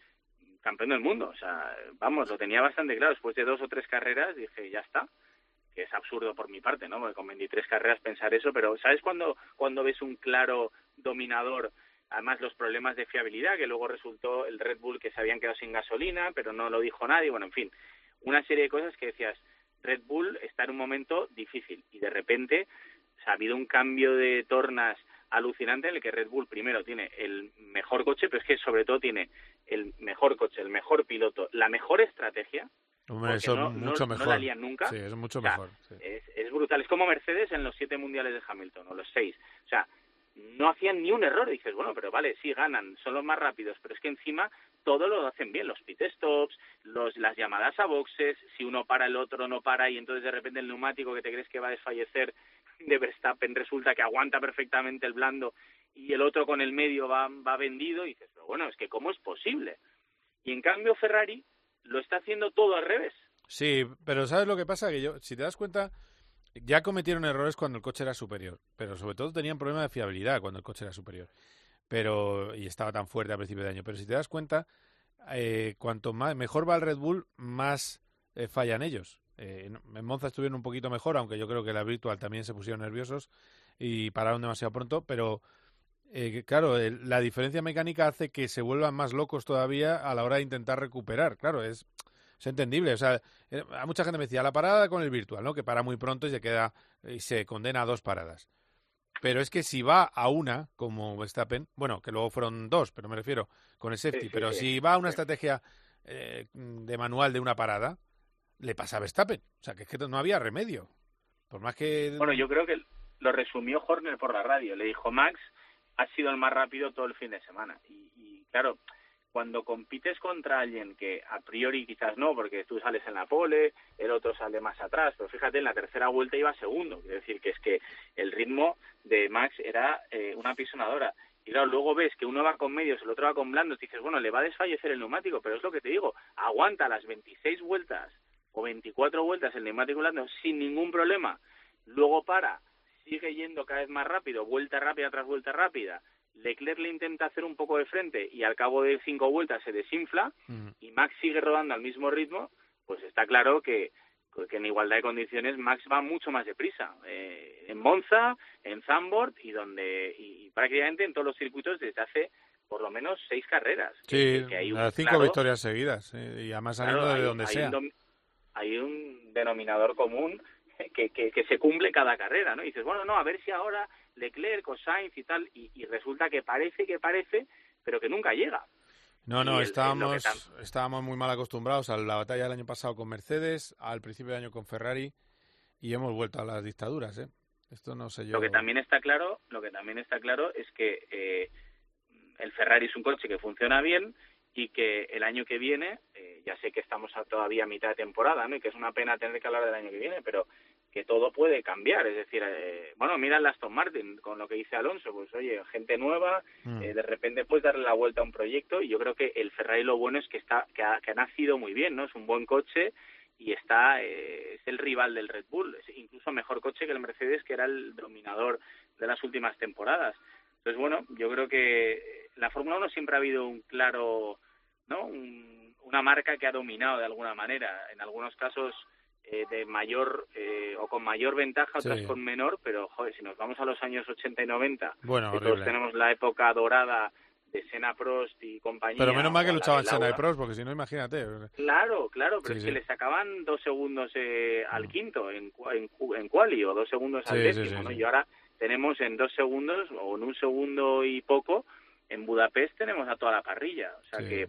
campeón del mundo. O sea, vamos, lo tenía bastante claro. Después de dos o tres carreras dije, ya está. Que es absurdo por mi parte, ¿no? Porque con 23 carreras pensar eso, pero ¿sabes cuando, cuando ves un claro dominador Además, los problemas de fiabilidad, que luego resultó el Red Bull que se habían quedado sin gasolina, pero no lo dijo nadie. Bueno, en fin, una serie de cosas que decías, Red Bull está en un momento difícil y de repente o sea, ha habido un cambio de tornas alucinante en el que Red Bull primero tiene el mejor coche, pero es que sobre todo tiene el mejor coche, el mejor piloto, la mejor estrategia. Hombre, eso no, no- mucho no mejor. la lían nunca. Sí, es mucho O sea, mejor. sí. es, es brutal. Es como Mercedes en los siete mundiales de Hamilton, o los seis. O sea, no hacían ni un error. Y dices, bueno, pero vale, sí ganan, son los más rápidos, pero es que encima todo lo hacen bien. Los pit stops, los, las llamadas a boxes, si uno para, el otro no para, y entonces de repente el neumático que te crees que va a desfallecer de Verstappen resulta que aguanta perfectamente el blando y el otro con el medio va, va vendido. Y dices, pero bueno, es que ¿cómo es posible? Y en cambio Ferrari lo está haciendo todo al revés. Sí, pero ¿sabes lo que pasa? Que yo, si te das cuenta, ya cometieron errores cuando el coche era superior, pero sobre todo tenían problemas de fiabilidad cuando el coche era superior. Pero, y estaba tan fuerte a principio de año. Pero si te das cuenta, eh, cuanto más, mejor va el Red Bull, más eh, fallan ellos. Eh, en Monza estuvieron un poquito mejor, aunque yo creo que la Virtual también se pusieron nerviosos y pararon demasiado pronto, pero eh, claro, el- la diferencia mecánica hace que se vuelvan más locos todavía a la hora de intentar recuperar. Claro, es, es entendible. O sea, eh, a mucha gente me decía la parada con el virtual, ¿no? Que para muy pronto y se queda y se condena a dos paradas. Pero es que si va a una, como Verstappen, bueno, que luego fueron dos, pero me refiero con el safety, sí, pero sí. si va a una estrategia eh, de manual de una parada, le pasa a Verstappen. O sea, que es que no había remedio. Por más que... Bueno, yo creo que lo resumió Horner por la radio. Le dijo, Max ha sido el más rápido todo el fin de semana. Y, y, claro, cuando compites contra alguien que a priori quizás no, porque tú sales en la pole, el otro sale más atrás, pero fíjate, en la tercera vuelta iba segundo. Quiere decir que es que el ritmo de Max era eh, una pisonadora. Y claro, luego ves que uno va con medios, el otro va con blandos, dices, bueno, le va a desfallecer el neumático, pero es lo que te digo, aguanta las 26 vueltas o 24 vueltas el neumático blando sin ningún problema, luego para, sigue yendo cada vez más rápido, vuelta rápida tras vuelta rápida, Leclerc le intenta hacer un poco de frente y al cabo de cinco vueltas se desinfla y Max sigue rodando al mismo ritmo, pues está claro que, que en igualdad de condiciones Max va mucho más deprisa. Eh, en Monza, en Zandvoort y donde y prácticamente en todos los circuitos desde hace por lo menos seis carreras. Sí, hay cinco victorias seguidas y además saliendo de donde sea. hay un denominador común que, que, que, se cumple cada carrera, ¿no? Y dices, bueno, no, a ver si ahora Leclerc o Sainz y tal, y, resulta que parece que parece, pero que nunca llega. No, no, estábamos, estábamos muy mal acostumbrados a la batalla del año pasado con Mercedes, al principio de año con Ferrari, y hemos vuelto a las dictaduras, ¿eh? Esto no sé yo. Lo que también está claro, lo que también está claro es que eh, el Ferrari es un coche que funciona bien y que el año que viene, eh, ya sé que estamos a todavía a mitad de temporada, ¿no? Y que es una pena tener que hablar del año que viene, pero que todo puede cambiar. Es decir, eh, bueno, mira el Aston Martin con lo que dice Alonso, pues oye, gente nueva, mm. eh, de repente puedes darle la vuelta a un proyecto y yo creo que el Ferrari lo bueno es que está que ha, que ha nacido muy bien, ¿no? Es un buen coche y está eh, es el rival del Red Bull, es incluso mejor coche que el Mercedes que era el dominador de las últimas temporadas. Entonces, bueno, yo creo que la Fórmula 1 siempre ha habido un claro, ¿no? una marca que ha dominado de alguna manera, en algunos casos eh, de mayor eh, o con mayor ventaja, otras con menor, pero joder, si nos vamos a los años 80 y 90, bueno, todos tenemos la época dorada de Senna Prost y compañía. Pero menos mal que luchaban Senna y Prost, porque si no, imagínate. Claro, claro, pero es que le sacaban dos segundos eh, al mm. quinto en, en, en quali o dos segundos al décimo, ¿no? Y ahora tenemos en dos segundos o en un segundo y poco en Budapest tenemos a toda la parrilla, o sea que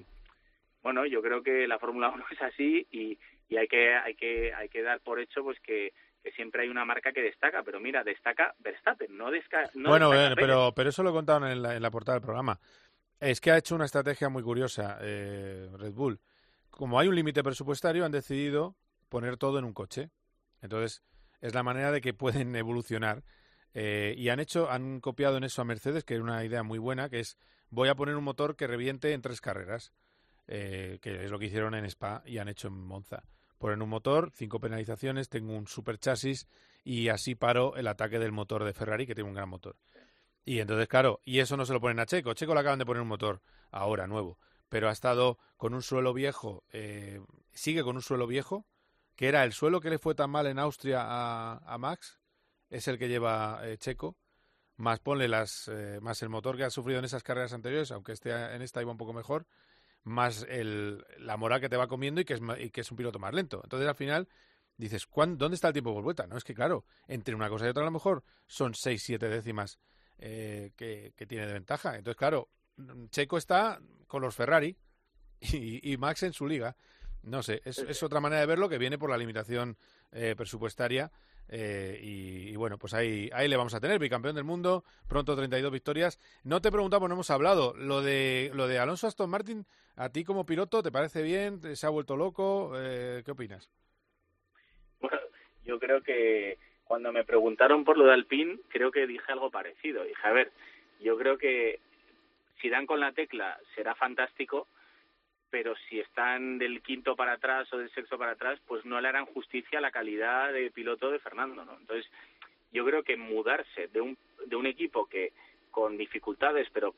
bueno, yo creo que la Fórmula 1 es así y, y hay que hay que hay que dar por hecho pues que, que siempre hay una marca que destaca, pero mira, destaca Verstappen, no, desca, no Bueno, pero pero eso lo he contado en la, en la portada del programa. Es que ha hecho una estrategia muy curiosa eh, Red Bull. Como hay un límite presupuestario, han decidido poner todo en un coche. Entonces, es la manera de que pueden evolucionar. Eh, y han hecho, han copiado en eso a Mercedes, que es una idea muy buena, que es voy a poner un motor que reviente en tres carreras, eh, que es lo que hicieron en Spa y han hecho en Monza. Ponen un motor, cinco penalizaciones, tengo un super chasis y así paro el ataque del motor de Ferrari, que tiene un gran motor. Y entonces, claro, y eso no se lo ponen a Checo. Checo le acaban de poner un motor ahora, nuevo. Pero ha estado con un suelo viejo, eh, sigue con un suelo viejo, que era el suelo que le fue tan mal en Austria a, Max, es el que lleva eh, Checo. Más ponle las, eh, más el motor que ha sufrido en esas carreras anteriores, aunque este, en esta iba un poco mejor, más el, la moral que te va comiendo y que, es, y que es un piloto más lento. Entonces al final dices, ¿dónde está el tiempo por vuelta? No, es que claro, entre una cosa y otra a lo mejor son 6-7 décimas eh, que, tiene de ventaja. Entonces, claro, Checo está con los Ferrari y, Max en su liga. No sé, es, otra manera de verlo que viene por la limitación eh, presupuestaria. Eh, y, bueno, pues ahí, ahí le vamos a tener, bicampeón del mundo, pronto 32 victorias. No te preguntamos, no hemos hablado, lo de, lo de Alonso Aston Martin, ¿a ti como piloto te parece bien? ¿Se ha vuelto loco? ¿Qué opinas? Bueno, yo creo que cuando me preguntaron por lo de Alpine, creo que dije algo parecido. Dije, a ver, yo creo que si dan con la tecla será fantástico, pero si están del quinto para atrás o del sexto para atrás, pues no le harán justicia a la calidad de piloto de Fernando, ¿no? Entonces, yo creo que mudarse de un, de un equipo que con dificultades, pero,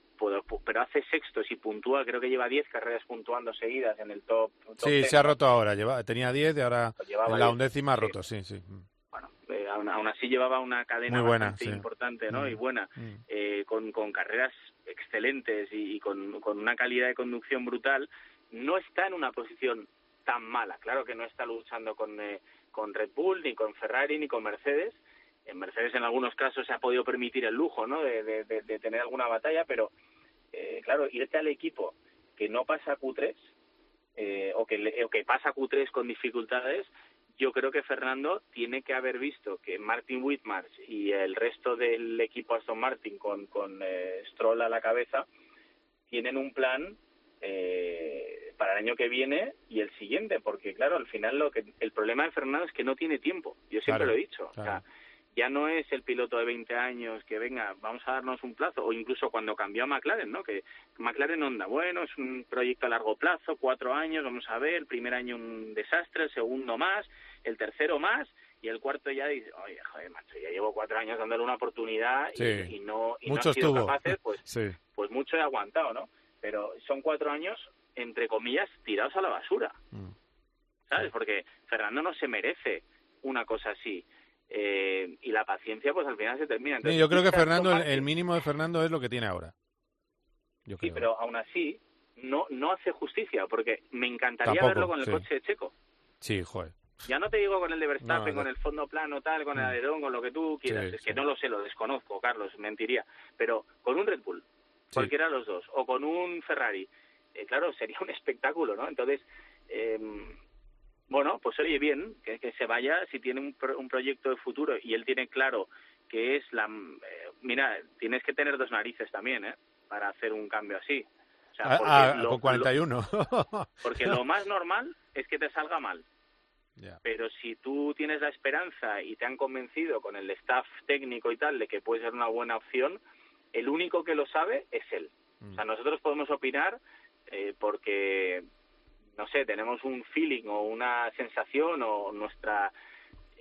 pero hace sextos y puntúa, creo que lleva 10 carreras puntuando seguidas en el top. sí, se ha roto ahora, lleva, tenía 10 y ahora en la undécima ha roto, sí, sí aún, así llevaba una cadena bastante importante ¿no? y mm. buena, mm. eh, con, con carreras excelentes y, con, con una calidad de conducción brutal, no está en una posición tan mala. Claro que no está luchando con, eh, con Red Bull, ni con Ferrari, ni con Mercedes. En Mercedes en algunos casos se ha podido permitir el lujo ¿no? de, tener alguna batalla, pero eh, claro, irte al equipo que no pasa Q3 eh, o, que, o que pasa Q3 con dificultades, yo creo que Fernando tiene que haber visto que Martin Whitmarsh y el resto del equipo Aston Martin con, con eh, Stroll a la cabeza tienen un plan eh, para el año que viene y el siguiente, porque claro, al final lo que el problema de Fernando es que no tiene tiempo. Yo siempre lo he dicho. O sea, ya no es el piloto de 20 años que venga, vamos a darnos un plazo, o incluso cuando cambió a McLaren, ¿no? Que McLaren onda, bueno, es un proyecto a largo plazo, cuatro años, vamos a ver, el primer año un desastre, el segundo más, el tercero más, y el cuarto ya dice, oye, joder, macho, ya llevo cuatro años dándole una oportunidad y, no, y no ha sido capaces, pues, pues mucho he aguantado, ¿no? Pero son cuatro años, entre comillas, tirados a la basura. Mm. ¿Sabes? Porque Fernando no se merece una cosa así. Eh, y la paciencia, pues al final se termina. yo creo que Fernando, el, mínimo de Fernando es lo que tiene ahora. sí, pero aún así no no hace justicia, porque me encantaría verlo con el coche de Checo. Sí, joder. Ya no te digo con el de Verstappen, con el fondo plano, tal, con el mm. alerón, con lo que tú quieras. es que no lo sé, lo desconozco, Carlos, mentiría. Pero con un Red Bull, cualquiera de los dos, o con un Ferrari, eh, claro, sería un espectáculo, ¿no? Entonces, eh, bueno, pues oye bien, que, que se vaya si tiene un, un proyecto de futuro y él tiene claro que es la... Eh, mira, tienes que tener dos narices también, ¿eh? Para hacer un cambio así. O sea, ah, ah, con 41. porque lo más normal es que te salga mal. Pero si tú tienes la esperanza y te han convencido con el staff técnico y tal de que puede ser una buena opción, el único que lo sabe es él. O sea, mm. nosotros podemos opinar eh, porque no sé, tenemos un feeling o una sensación o nuestra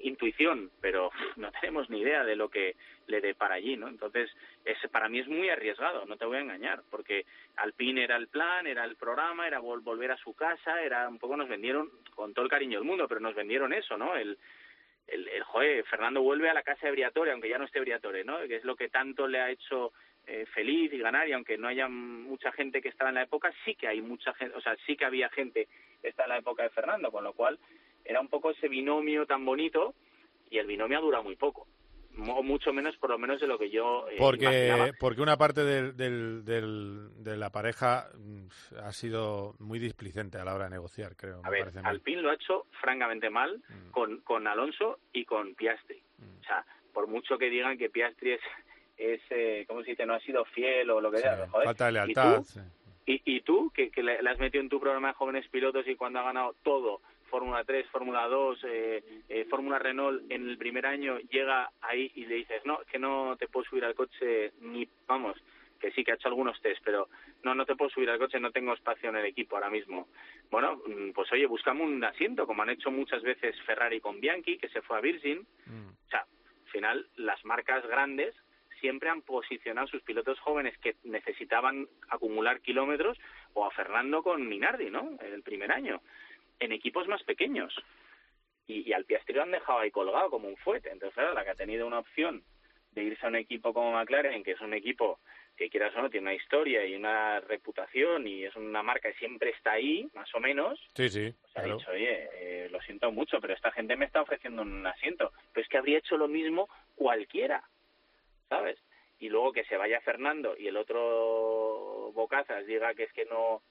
intuición, pero no tenemos ni idea de lo que le dé para allí, ¿no? Entonces, es, para mí es muy arriesgado, no te voy a engañar, porque Alpine era el plan, era el programa, era volver a su casa, era un poco nos vendieron, con todo el cariño del mundo, pero nos vendieron eso, ¿no? El, el, el joder, Fernando vuelve a la casa de Briatore, aunque ya no esté Briatore, ¿no? Que es lo que tanto le ha hecho eh, feliz y ganar y aunque no haya mucha gente que estaba en la época sí que hay mucha gente o sea sí que había gente que está en la época de Fernando con lo cual era un poco ese binomio tan bonito y el binomio ha durado muy poco o mucho menos por lo menos de lo que yo eh, porque porque una parte del, del, de la pareja mm, ha sido muy displicente a la hora de negociar creo a ver Alpine lo ha hecho francamente mal mm. con con Alonso y con Piastri mm. o sea por mucho que digan que Piastri es es, eh, ¿cómo se dice? No ha sido fiel o lo que sea. Falta de lealtad. ¿Y tú, que, que le, has metido en tu programa de jóvenes pilotos y cuando ha ganado todo, Fórmula 3, Fórmula 2, eh, eh, Fórmula Renault, en el primer año llega ahí y le dices, no, que no te puedo subir al coche ni, vamos, que sí que ha hecho algunos test, pero no, no te puedo subir al coche, no tengo espacio en el equipo ahora mismo. Bueno, mm, pues oye, buscamos un asiento, como han hecho muchas veces Ferrari con Bianchi, que se fue a Virgin. Mm. O sea, al final, las marcas grandes siempre han posicionado sus pilotos jóvenes que necesitaban acumular kilómetros o a Fernando con Minardi, ¿no? En el primer año, en equipos más pequeños. Y, al Piastri lo han dejado ahí colgado como un fuete. Entonces, claro, la que ha tenido una opción de irse a un equipo como McLaren, que es un equipo que quieras o no tiene una historia y una reputación y es una marca que siempre está ahí, más o menos. Sí, sí. Pues ha dicho, oye, eh, lo siento mucho, pero esta gente me está ofreciendo un asiento. Pero es que habría hecho lo mismo cualquiera. ¿sabes? Y luego que se vaya Fernando y el otro Bocazas diga que es que no,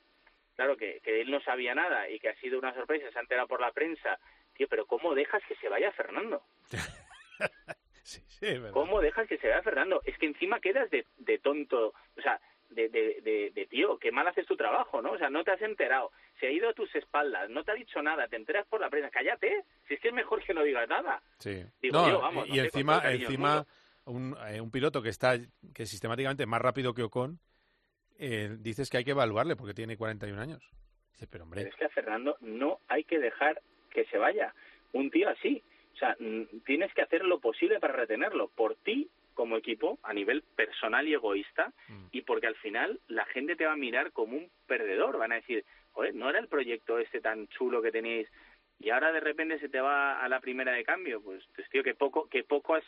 claro, que, que él no sabía nada y que ha sido una sorpresa, se ha enterado por la prensa. Tío, pero ¿cómo dejas que se vaya Fernando? sí, sí, ¿Cómo dejas que se vaya Fernando? Es que encima quedas de, de tonto, o sea, de, de, de, de, tío, qué mal haces tu trabajo, ¿no? O sea, no te has enterado, se ha ido a tus espaldas, no te ha dicho nada, te enteras por la prensa, cállate, si es que es mejor que no digas nada. Sí. Digo, vamos, y, encima, encima un, eh, un piloto que está que sistemáticamente más rápido que Ocon, eh, dices que hay que evaluarle porque tiene 41 años. Dice, pero hombre. es que a Fernando no hay que dejar que se vaya. Un tío así. O sea, tienes que hacer lo posible para retenerlo. Por ti, como equipo, a nivel personal y egoísta, mm. y porque al final la gente te va a mirar como un perdedor. Van a decir, joder, no era el proyecto este tan chulo que tenéis y ahora de repente se te va a la primera de cambio, pues, pues tío, que poco, que poco has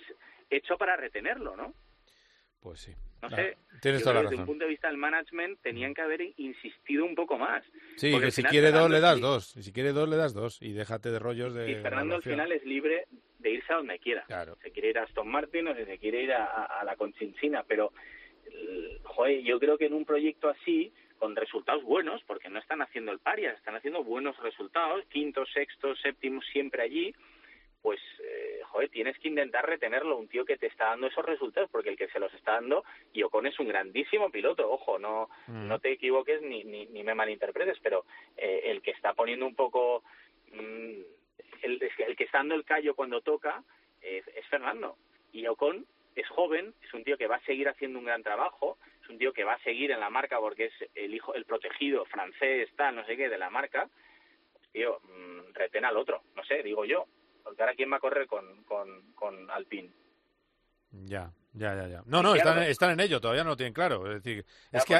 hecho para retenerlo, ¿no? Pues sí. No sé, desde un punto de vista del management tenían que haber insistido un poco más. Sí, que si quiere dos le das dos, y si quiere dos le das dos, y déjate de rollos de... Y Fernando al final es libre de irse a donde quiera. Claro. Se quiere ir a Aston Martin o se quiere ir a, a la Conchinchina, pero, joder, yo creo que en un proyecto así con resultados buenos, porque no están haciendo el parias, están haciendo buenos resultados, quinto, sexto, séptimo, siempre allí, pues, eh, joder, tienes que intentar retenerlo, un tío que te está dando esos resultados, porque el que se los está dando, y Ocon es un grandísimo piloto, ojo, no, mm. no te equivoques ni, ni, ni, me malinterpretes, pero eh, el que está poniendo un poco, mm, el, el, que está dando el callo cuando toca, es Fernando Y Ocon es joven, es un tío que va a seguir haciendo un gran trabajo, es un tío que va a seguir en la marca porque es el hijo, el protegido francés, tal, no sé qué, de la marca. Pues, tío, mm, retén al otro, no sé, digo yo. Porque ahora quién va a correr con, con, con Alpine. Ya, ya, ya, ya. No, no, están, están en ello, todavía no lo tienen claro. Es decir, es que,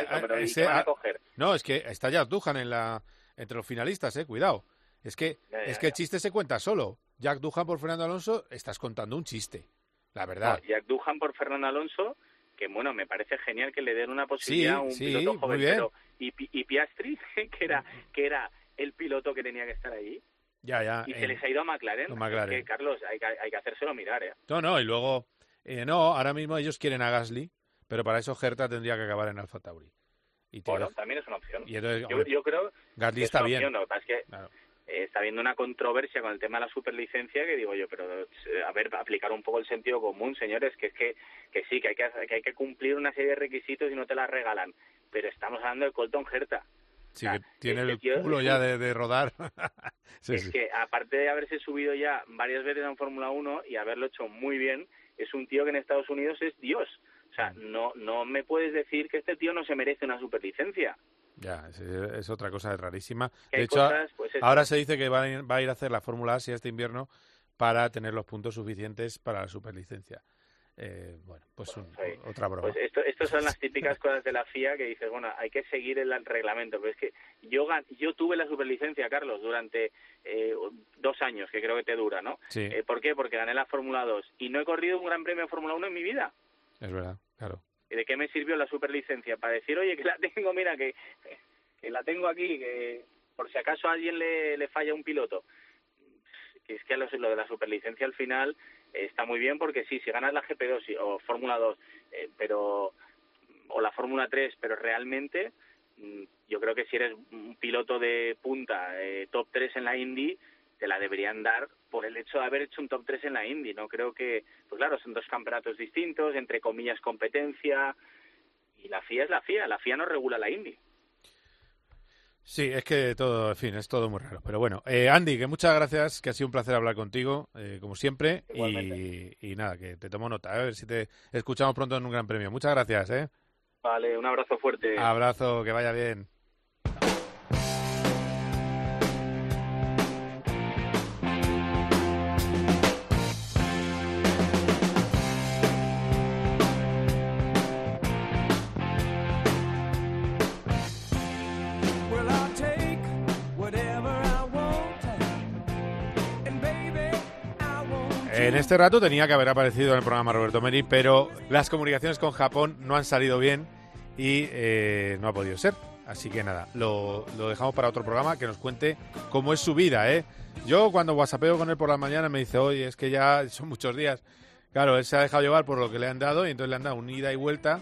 no, es que está Jack Duhan en la, entre los finalistas, eh, cuidado. Es que, es que el chiste se cuenta solo. Jack Duhan por Fernando Alonso, estás contando un chiste, la verdad. Jack Duhan por Fernando Alonso, que bueno, me parece genial que le den una posibilidad a un piloto joven, pero y, y Piastri, que era, que era el piloto que tenía que estar ahí. Ya, ya. Y se les ha ido a McLaren. que, Carlos, hay que, hay que hacérselo mirar, ¿eh? No, no, y luego eh, no, ahora mismo ellos quieren a Gasly, pero para eso Gerta tendría que acabar en Alfa Tauri. Y bueno, también es una opción. Y entonces, yo, creo Gasly está bien. es que eh, está habiendo una controversia con el tema de la superlicencia que digo yo, pero eh, a ver, aplicar un poco el sentido común, señores, que es que, que sí, que hay que, que hay que cumplir una serie de requisitos y no te la regalan. Pero estamos hablando de Colton Herta. Sí, que tiene el culo ya de, rodar. es que aparte de haberse subido ya varias veces en Fórmula 1 y haberlo hecho muy bien, es un tío que en Estados Unidos es Dios. O sea, mm. no, no me puedes decir que este tío no se merece una superlicencia. Ya, es, otra cosa rarísima. De hecho, pues ahora se dice que va a, ir, a hacer la Fórmula Asia este invierno para tener los puntos suficientes para la superlicencia. Eh, bueno, pues otra broma. Pues esto, estas son las típicas cosas de la FIA que dices, bueno, hay que seguir el reglamento. Pero es que yo, yo tuve la superlicencia, Carlos, durante eh, dos años, que creo que te dura, ¿no? Sí. Eh, ¿Por qué? Porque gané la Fórmula 2 y no he corrido un gran premio de Fórmula 1 en mi vida. Es verdad, claro. ¿Y de qué me sirvió la superlicencia? Para decir, oye, que la tengo, mira, que, que la tengo aquí, que por si acaso a alguien le, le falla un piloto. Que es que lo, lo de la superlicencia al final está muy bien porque sí, si ganas la GP2 o Fórmula 2, eh, pero o la Fórmula 3, pero realmente mm, yo creo que si eres un piloto de punta, eh, top 3 en la Indy, te la deberían dar por el hecho de haber hecho un top 3 en la Indy. No creo que, pues claro, son dos campeonatos distintos, entre comillas competencia, y la FIA es la FIA, la FIA no regula la Indy. Sí, es que todo, en fin, es todo muy raro. Pero bueno, eh, Andy, que muchas gracias, que ha sido un placer hablar contigo, eh, como siempre. Y, nada, que te tomo nota, a ver si te escuchamos pronto en un gran premio. Muchas gracias, ¿eh? Vale, un abrazo fuerte. Abrazo, que vaya bien. En este rato tenía que haber aparecido en el programa Roberto Meri, pero las comunicaciones con Japón no han salido bien y eh, no ha podido ser. Así que nada, lo, dejamos para otro programa que nos cuente cómo es su vida, ¿eh? Yo cuando whatsappeo con él por la mañana me dice, oye, es que ya son muchos días. Claro, él se ha dejado llevar por lo que le han dado y entonces le han dado un ida y vuelta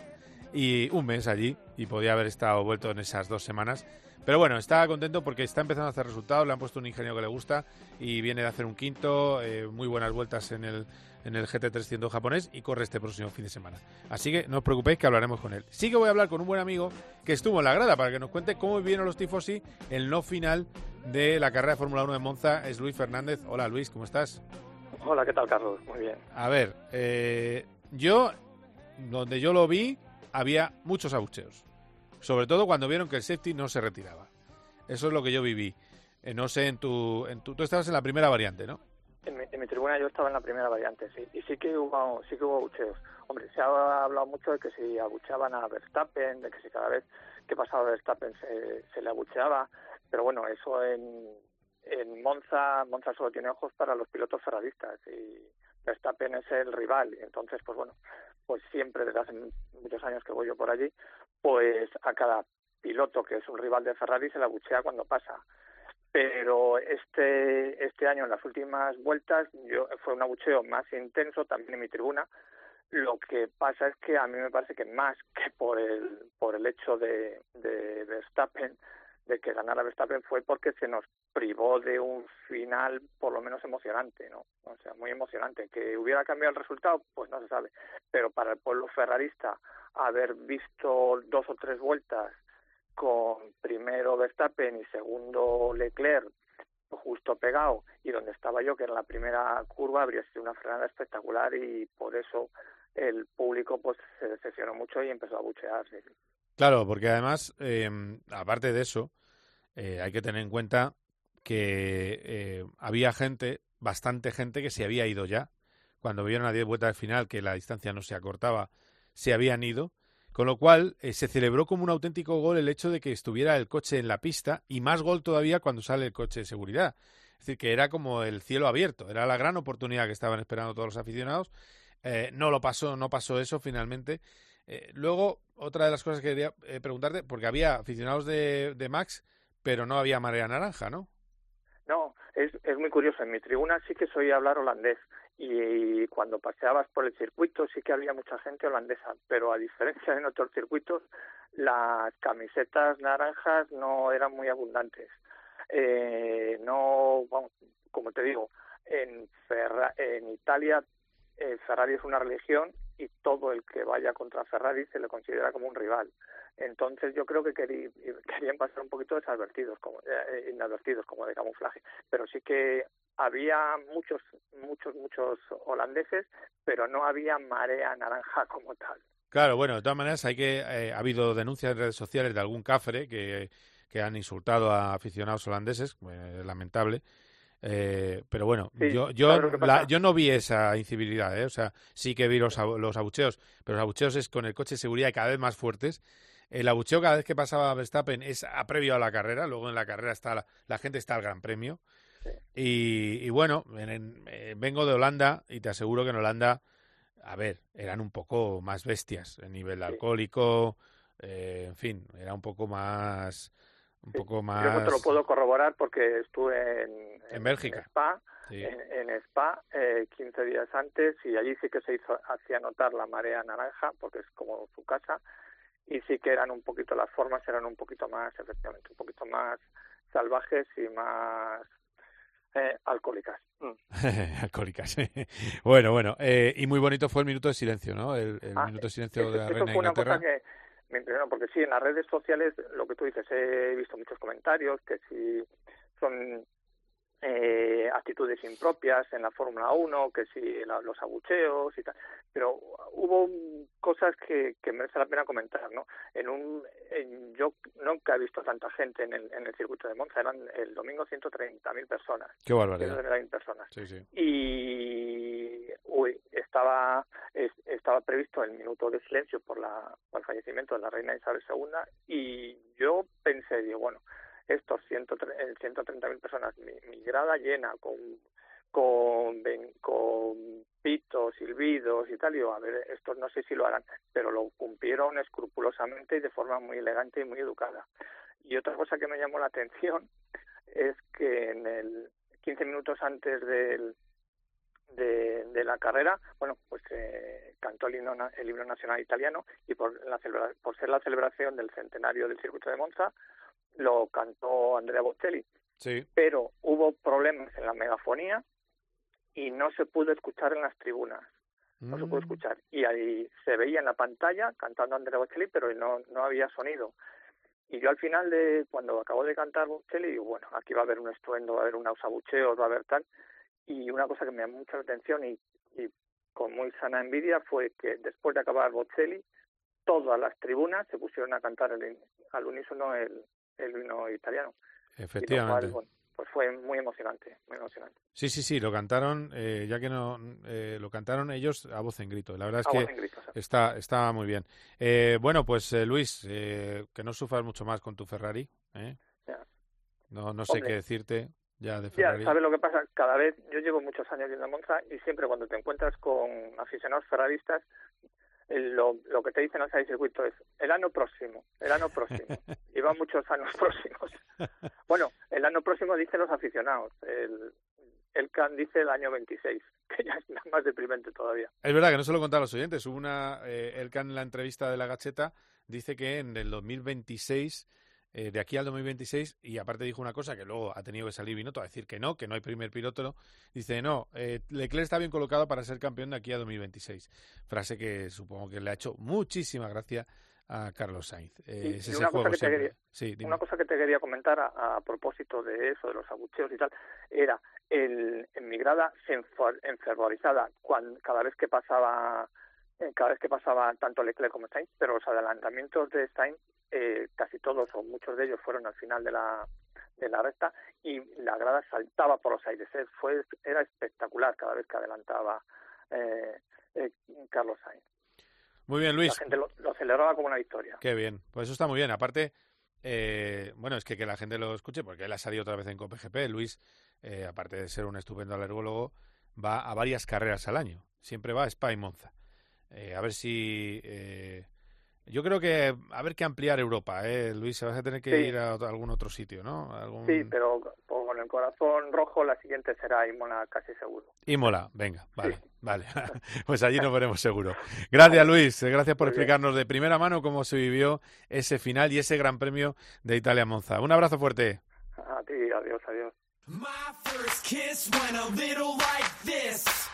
y un mes allí y podía haber estado vuelto en esas dos semanas pero bueno, está contento porque está empezando a hacer resultados, le han puesto un ingenio que le gusta y viene de hacer un quinto, eh, muy buenas vueltas en el, en el GT300 japonés y corre este próximo fin de semana. Así que no os preocupéis que hablaremos con él. Sí que voy a hablar con un buen amigo que estuvo en la grada para que nos cuente cómo vivieron los tifosi el no final de la carrera de Fórmula 1 de Monza. Es Luis Fernández. Hola Luis, ¿cómo estás? Hola, ¿qué tal Carlos? Muy bien. A ver, eh, yo, donde yo lo vi, había muchos abucheos. Sobre todo cuando vieron que el safety no se retiraba. Eso es lo que yo viví. Eh, no sé, en tu, en tu, tú estabas en la primera variante, ¿no? En mi, tribuna yo estaba en la primera variante, sí. Y sí que hubo, sí que hubo abucheos. Hombre, se ha hablado mucho de que si abucheaban a Verstappen, de que si cada vez que pasaba Verstappen se, se le abucheaba. Pero bueno, eso en, en Monza, Monza solo tiene ojos para los pilotos ferradistas y Verstappen es el rival. Y entonces, pues bueno, pues siempre desde hace muchos años que voy yo por allí, pues a cada piloto que es un rival de Ferrari se la buchea cuando pasa. Pero este, este año, en las últimas vueltas, yo, fue un abucheo más intenso también en mi tribuna. Lo que pasa es que a mí me parece que más que por el, por el hecho de, de Verstappen, de que ganara Verstappen fue porque se nos privó de un final por lo menos emocionante, ¿no? O sea, muy emocionante. Que hubiera cambiado el resultado, pues no se sabe. Pero para el pueblo ferrarista, haber visto dos o tres vueltas con primero Verstappen y segundo Leclerc justo pegado y donde estaba yo, que en la primera curva, habría sido una frenada espectacular y por eso el público pues se decepcionó mucho y empezó a buchear. Claro, porque además, eh, aparte de eso, eh, hay que tener en cuenta que eh, había gente, bastante gente, que se había ido ya. Cuando vieron a 10 vueltas al final que la distancia no se acortaba, se habían ido. Con lo cual eh, se celebró como un auténtico gol el hecho de que estuviera el coche en la pista y más gol todavía cuando sale el coche de seguridad. Es decir, que era como el cielo abierto, era la gran oportunidad que estaban esperando todos los aficionados. Eh, no lo pasó, no pasó eso finalmente. Eh, luego, otra de las cosas que quería eh, preguntarte, porque había aficionados de, Max, pero no había marea naranja, ¿no? No, es, es muy curioso. En mi tribuna sí que soy hablar holandés y cuando paseabas por el circuito sí que había mucha gente holandesa, pero a diferencia de en otros circuitos, las camisetas naranjas no eran muy abundantes. Eh, no, como te digo, en, en Italia eh, Ferrari es una religión y todo el que vaya contra Ferrari se le considera como un rival. Entonces yo creo que querí, querían pasar un poquito desadvertidos, como, eh, inadvertidos, como de camuflaje. Pero sí que había muchos, muchos, muchos holandeses, pero no había marea naranja como tal. Claro, bueno, de todas maneras hay que eh, ha habido denuncias en redes sociales de algún cafre que, que han insultado a aficionados holandeses, eh, lamentable. Eh, pero bueno, Sí, yo yo, no vi esa incivilidad, ¿eh? o sea, sí que vi los, los abucheos, pero los abucheos es con el coche de seguridad cada vez más fuertes. El abucheo cada vez que pasaba Verstappen es a previo a la carrera, luego en la carrera está la, la gente está al Gran Premio. Y, y bueno, en- en- eh, vengo de Holanda y te aseguro que en Holanda, a ver, eran un poco más bestias a nivel alcohólico, eh, en fin, era un poco más, un poco Yo no más te lo puedo corroborar porque estuve en, en Bélgica. Spa, Sí. en, en Spa eh, 15 días antes y allí sí que se hizo hacía notar la marea naranja porque es como su casa y sí que eran un poquito las formas eran un poquito más efectivamente un poquito más salvajes y más eh, alcohólicas Mm. Alcohólicas. bueno, bueno. eh, y muy bonito fue el minuto de silencio, ¿no? El, el Ah, minuto de silencio de la reina de una cosa que me impresionó, porque sí, en las redes sociales, lo que tú dices, he visto muchos comentarios que si son eh, actitudes impropias en la Fórmula 1, que si la- los abucheos y tal, pero hubo cosas que, que merece la pena comentar, ¿no? En un, en- yo nunca he visto tanta gente en el, en el circuito de Monza, eran el domingo 130.000 personas. Qué barbaridad. 130.000 personas Sí, sí. y uy, estaba es- estaba previsto el minuto de silencio por la por el fallecimiento de la reina Isabel II y yo pensé digo bueno estos 130 mil personas mi, grada llena con con con pitos silbidos y tal digo a ver estos no sé si lo harán pero lo cumplieron escrupulosamente y de forma muy elegante y muy educada. Y otra cosa que me llamó la atención es que en el 15 minutos antes del de, de la carrera, bueno, pues eh, cantó el himno, el himno nacional italiano y por, la celebra- por ser la celebración del centenario del circuito de Monza, lo cantó Andrea Bocelli. Sí. Pero hubo problemas en la megafonía y no se pudo escuchar en las tribunas. No se pudo Mm. escuchar. Y ahí se veía en la pantalla cantando Andrea Bocelli, pero no, no había sonido. Y yo al final de cuando acabó de cantar Bocelli, digo, bueno, aquí va a haber un estruendo, va a haber unos abucheos, va a haber tal. Y una cosa que me llamó mucha atención y, y con muy sana envidia fue que después de acabar Bocelli, todas las tribunas se pusieron a cantar el al unísono el, el himno italiano. Efectivamente. cual, bueno, pues fue muy emocionante, muy emocionante. Sí, sí, sí, lo cantaron, eh, ya que no, eh, lo cantaron ellos a voz en grito. La verdad es A que voz en grito, está, está muy bien. Eh, bueno, pues eh, Luis, eh, que no sufras mucho más con tu Ferrari. ¿eh? No, no sé Hombre. qué decirte ya de Ya, Ferrari. ¿sabes lo que pasa? Cada vez, yo llevo muchos años yendo a Monza y siempre cuando te encuentras con aficionados ferraristas, lo, lo que te dicen al salir del circuito es el año próximo, el año próximo. y van muchos años próximos. Bueno, el año próximo dicen los aficionados. El, el CAN dice el año 26, que ya es más deprimente todavía. Es verdad que no se lo contaba a los oyentes. Hubo una, eh, el can en la entrevista de la Gacheta dice que en el 2026, eh, de aquí al 2026, y aparte dijo una cosa que luego ha tenido que salir Binotto a decir que no, que no hay primer piloto, ¿no? dice no, eh, Leclerc está bien colocado para ser campeón de aquí a 2026. Frase que supongo que le ha hecho muchísima gracia a Carlos Sainz. Y- es una, cosa que te quería, Sí, dime. una cosa que te quería comentar a, a propósito de eso, de los abucheos y tal, era el, en mi grada se enfervorizada cuando, cada vez que pasaba eh, cada vez que pasaba tanto Leclerc como Sainz, pero los adelantamientos de Sainz, eh, casi todos o muchos de ellos fueron al final de la, de la recta y la grada saltaba por los aires. Eh, Fue, era espectacular cada vez que adelantaba eh, eh, Carlos Sainz. Muy bien, Luis. La gente lo, lo celebraba como una victoria. Qué bien. Pues eso está muy bien. Aparte, eh, bueno, es que que la gente lo escuche, porque él ha salido otra vez en COPGP. Luis, eh, aparte de ser un estupendo alergólogo, va a varias carreras al año. Siempre va a Spa y Monza. Eh, a ver si... eh, yo creo que a ver que ampliar Europa, ¿eh? Luis, se vas a tener que Sí. ir a otro- algún otro sitio, ¿no? Algún... Sí, pero con el corazón rojo la siguiente será Imola casi seguro. Imola, venga, vale, vale. pues allí nos veremos seguro. Gracias, Luis. Gracias por Muy bien. explicarnos de primera mano cómo se vivió ese final y ese Gran Premio de Italia Monza. Un abrazo fuerte. A ti, adiós, adiós.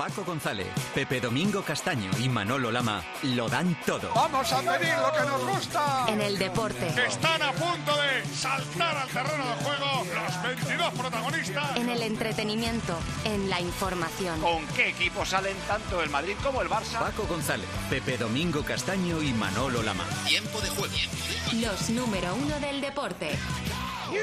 Paco González, Pepe Domingo Castaño y Manolo Lama lo dan todo. Vamos a pedir lo que nos gusta. En el deporte. Están a punto de saltar al terreno de juego los 22 protagonistas. En el entretenimiento. En la información. ¿Con qué equipos salen tanto el Madrid como el Barça? Paco González, Pepe Domingo Castaño y Manolo Lama. Tiempo de juego. Los número uno del deporte. You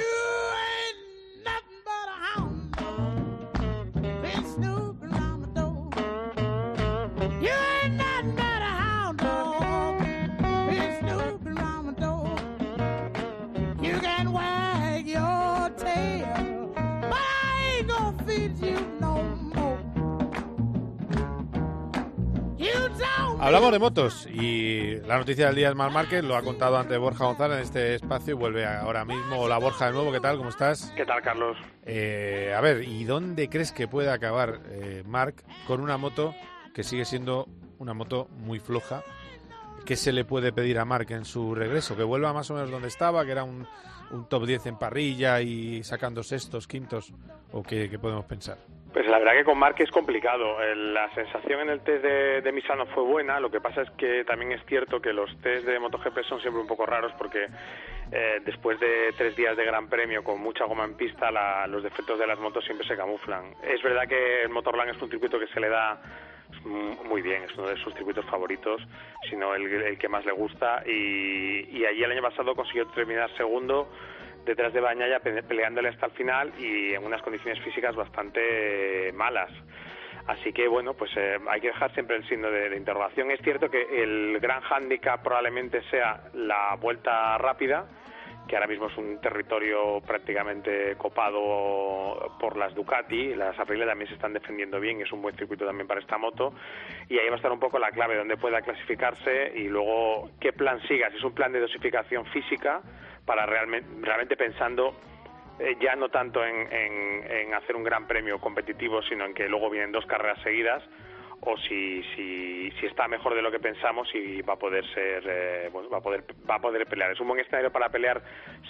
Hablamos de motos y la noticia del día es Mar Márquez, lo ha contado antes Borja González en este espacio y vuelve ahora mismo. Hola Borja de nuevo, ¿qué tal? ¿Cómo estás? ¿Qué tal, Carlos? Eh, a ver, ¿y dónde crees que puede acabar eh, Marc con una moto que sigue siendo una moto muy floja? ¿Qué se le puede pedir a Marc en su regreso? Que vuelva más o menos donde estaba, que era un, un top 10 en parrilla y sacando sextos, quintos, o qué, qué podemos pensar? Pues la verdad que con Mark es complicado. La sensación en el test de, de Misano fue buena. Lo que pasa es que también es cierto que los test de MotoGP son siempre un poco raros porque eh, después de tres días de Gran Premio con mucha goma en pista, la- los defectos de las motos siempre se camuflan. Es verdad que el Motorland es un circuito que se le da mm, muy bien, es uno de sus circuitos favoritos, sino el, el que más le gusta. Y, y allí el año pasado consiguió terminar segundo detrás de Bañaya pe- peleándole hasta el final y en unas condiciones físicas bastante malas. Así que bueno, pues eh, hay que dejar siempre el signo de, de interrogación. Es cierto que el gran hándicap probablemente sea la vuelta rápida, que ahora mismo es un territorio prácticamente copado por las Ducati, las Aprilia también se están defendiendo bien, es un buen circuito también para esta moto, y ahí va a estar un poco la clave, donde pueda clasificarse y luego qué plan siga, si es un plan de dosificación física, para realmente, realmente pensando eh, ya no tanto en, en- hacer un gran premio competitivo, sino en que luego vienen dos carreras seguidas, o si, si, está mejor de lo que pensamos y va a poder ser eh, bueno, va a poder va a poder pelear. Es un buen escenario para pelear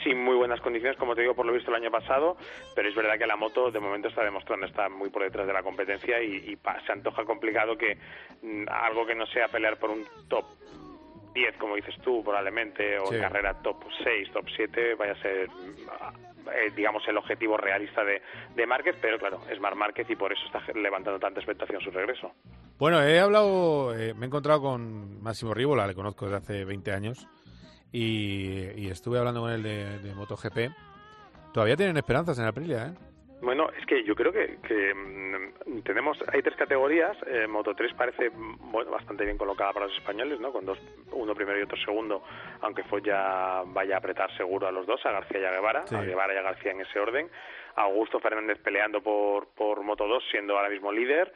sin muy buenas condiciones como te digo por lo visto el año pasado pero es verdad que la moto de momento está demostrando estar muy por detrás de la competencia y, y pa- se antoja complicado que mm, algo que no sea pelear por un top 10 como dices tú probablemente o Sí. en carrera top 6 top 7 vaya a ser eh, digamos el objetivo realista de, de Márquez pero claro es Mar Márquez y por eso está levantando tanta expectación su regreso Bueno, he hablado, eh, me he encontrado con Máximo Rívola, le conozco desde hace 20 años, y, y estuve hablando con él de, de MotoGP. Todavía tienen esperanzas en Aprilia, ¿eh? Bueno, es que yo creo que, que, mm, tenemos, hay tres categorías. Eh, Moto 3 parece mm, bueno, bastante bien colocada para los españoles, ¿no? Con dos, uno primero y otro segundo, aunque ya vaya a apretar seguro a los dos, a García y a Guevara, Sí. a Guevara y a García en ese orden. Augusto Fernández peleando por, por Moto 2, siendo ahora mismo líder.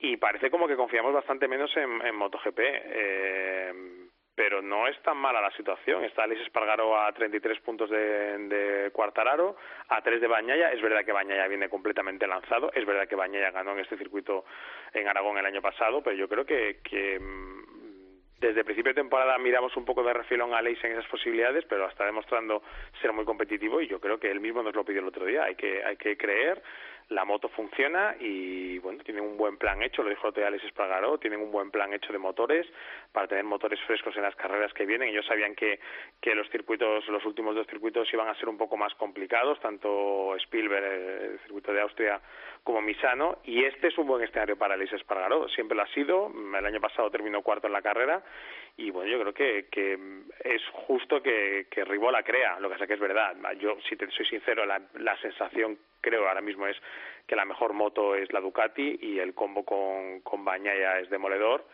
Y parece como que confiamos bastante menos en, en MotoGP. Eh, pero no es tan mala la situación. Está Alex Espargaro a 33 puntos de, de Cuartararo, a 3 de Bañaya. Es verdad que Bañaya viene completamente lanzado. Es verdad que Bañaya ganó en este circuito en Aragón el año pasado, pero yo creo que, que mm, desde principio de temporada miramos un poco de refilón a Leis en esas posibilidades, pero está demostrando ser muy competitivo y yo creo que él mismo nos lo pidió el otro día. Hay que, hay que creer. La moto funciona y bueno, tienen un buen plan hecho, lo dijo otro día Alex Espargaró, tienen un buen plan hecho de motores para tener motores frescos en las carreras que vienen. Ellos sabían que, que los circuitos, los últimos dos circuitos iban a ser un poco más complicados, tanto Spielberg, el circuito de Austria, como Misano, y este es un buen escenario para Alex Espargaró, siempre lo ha sido, el año pasado terminó cuarto en la carrera y bueno, yo creo que, que es justo que, que Ribola crea, lo que pasa que es verdad, yo si te soy sincero, la, la sensación creo ahora mismo es que la mejor moto es la Ducati y el combo con, con Bañaya es demoledor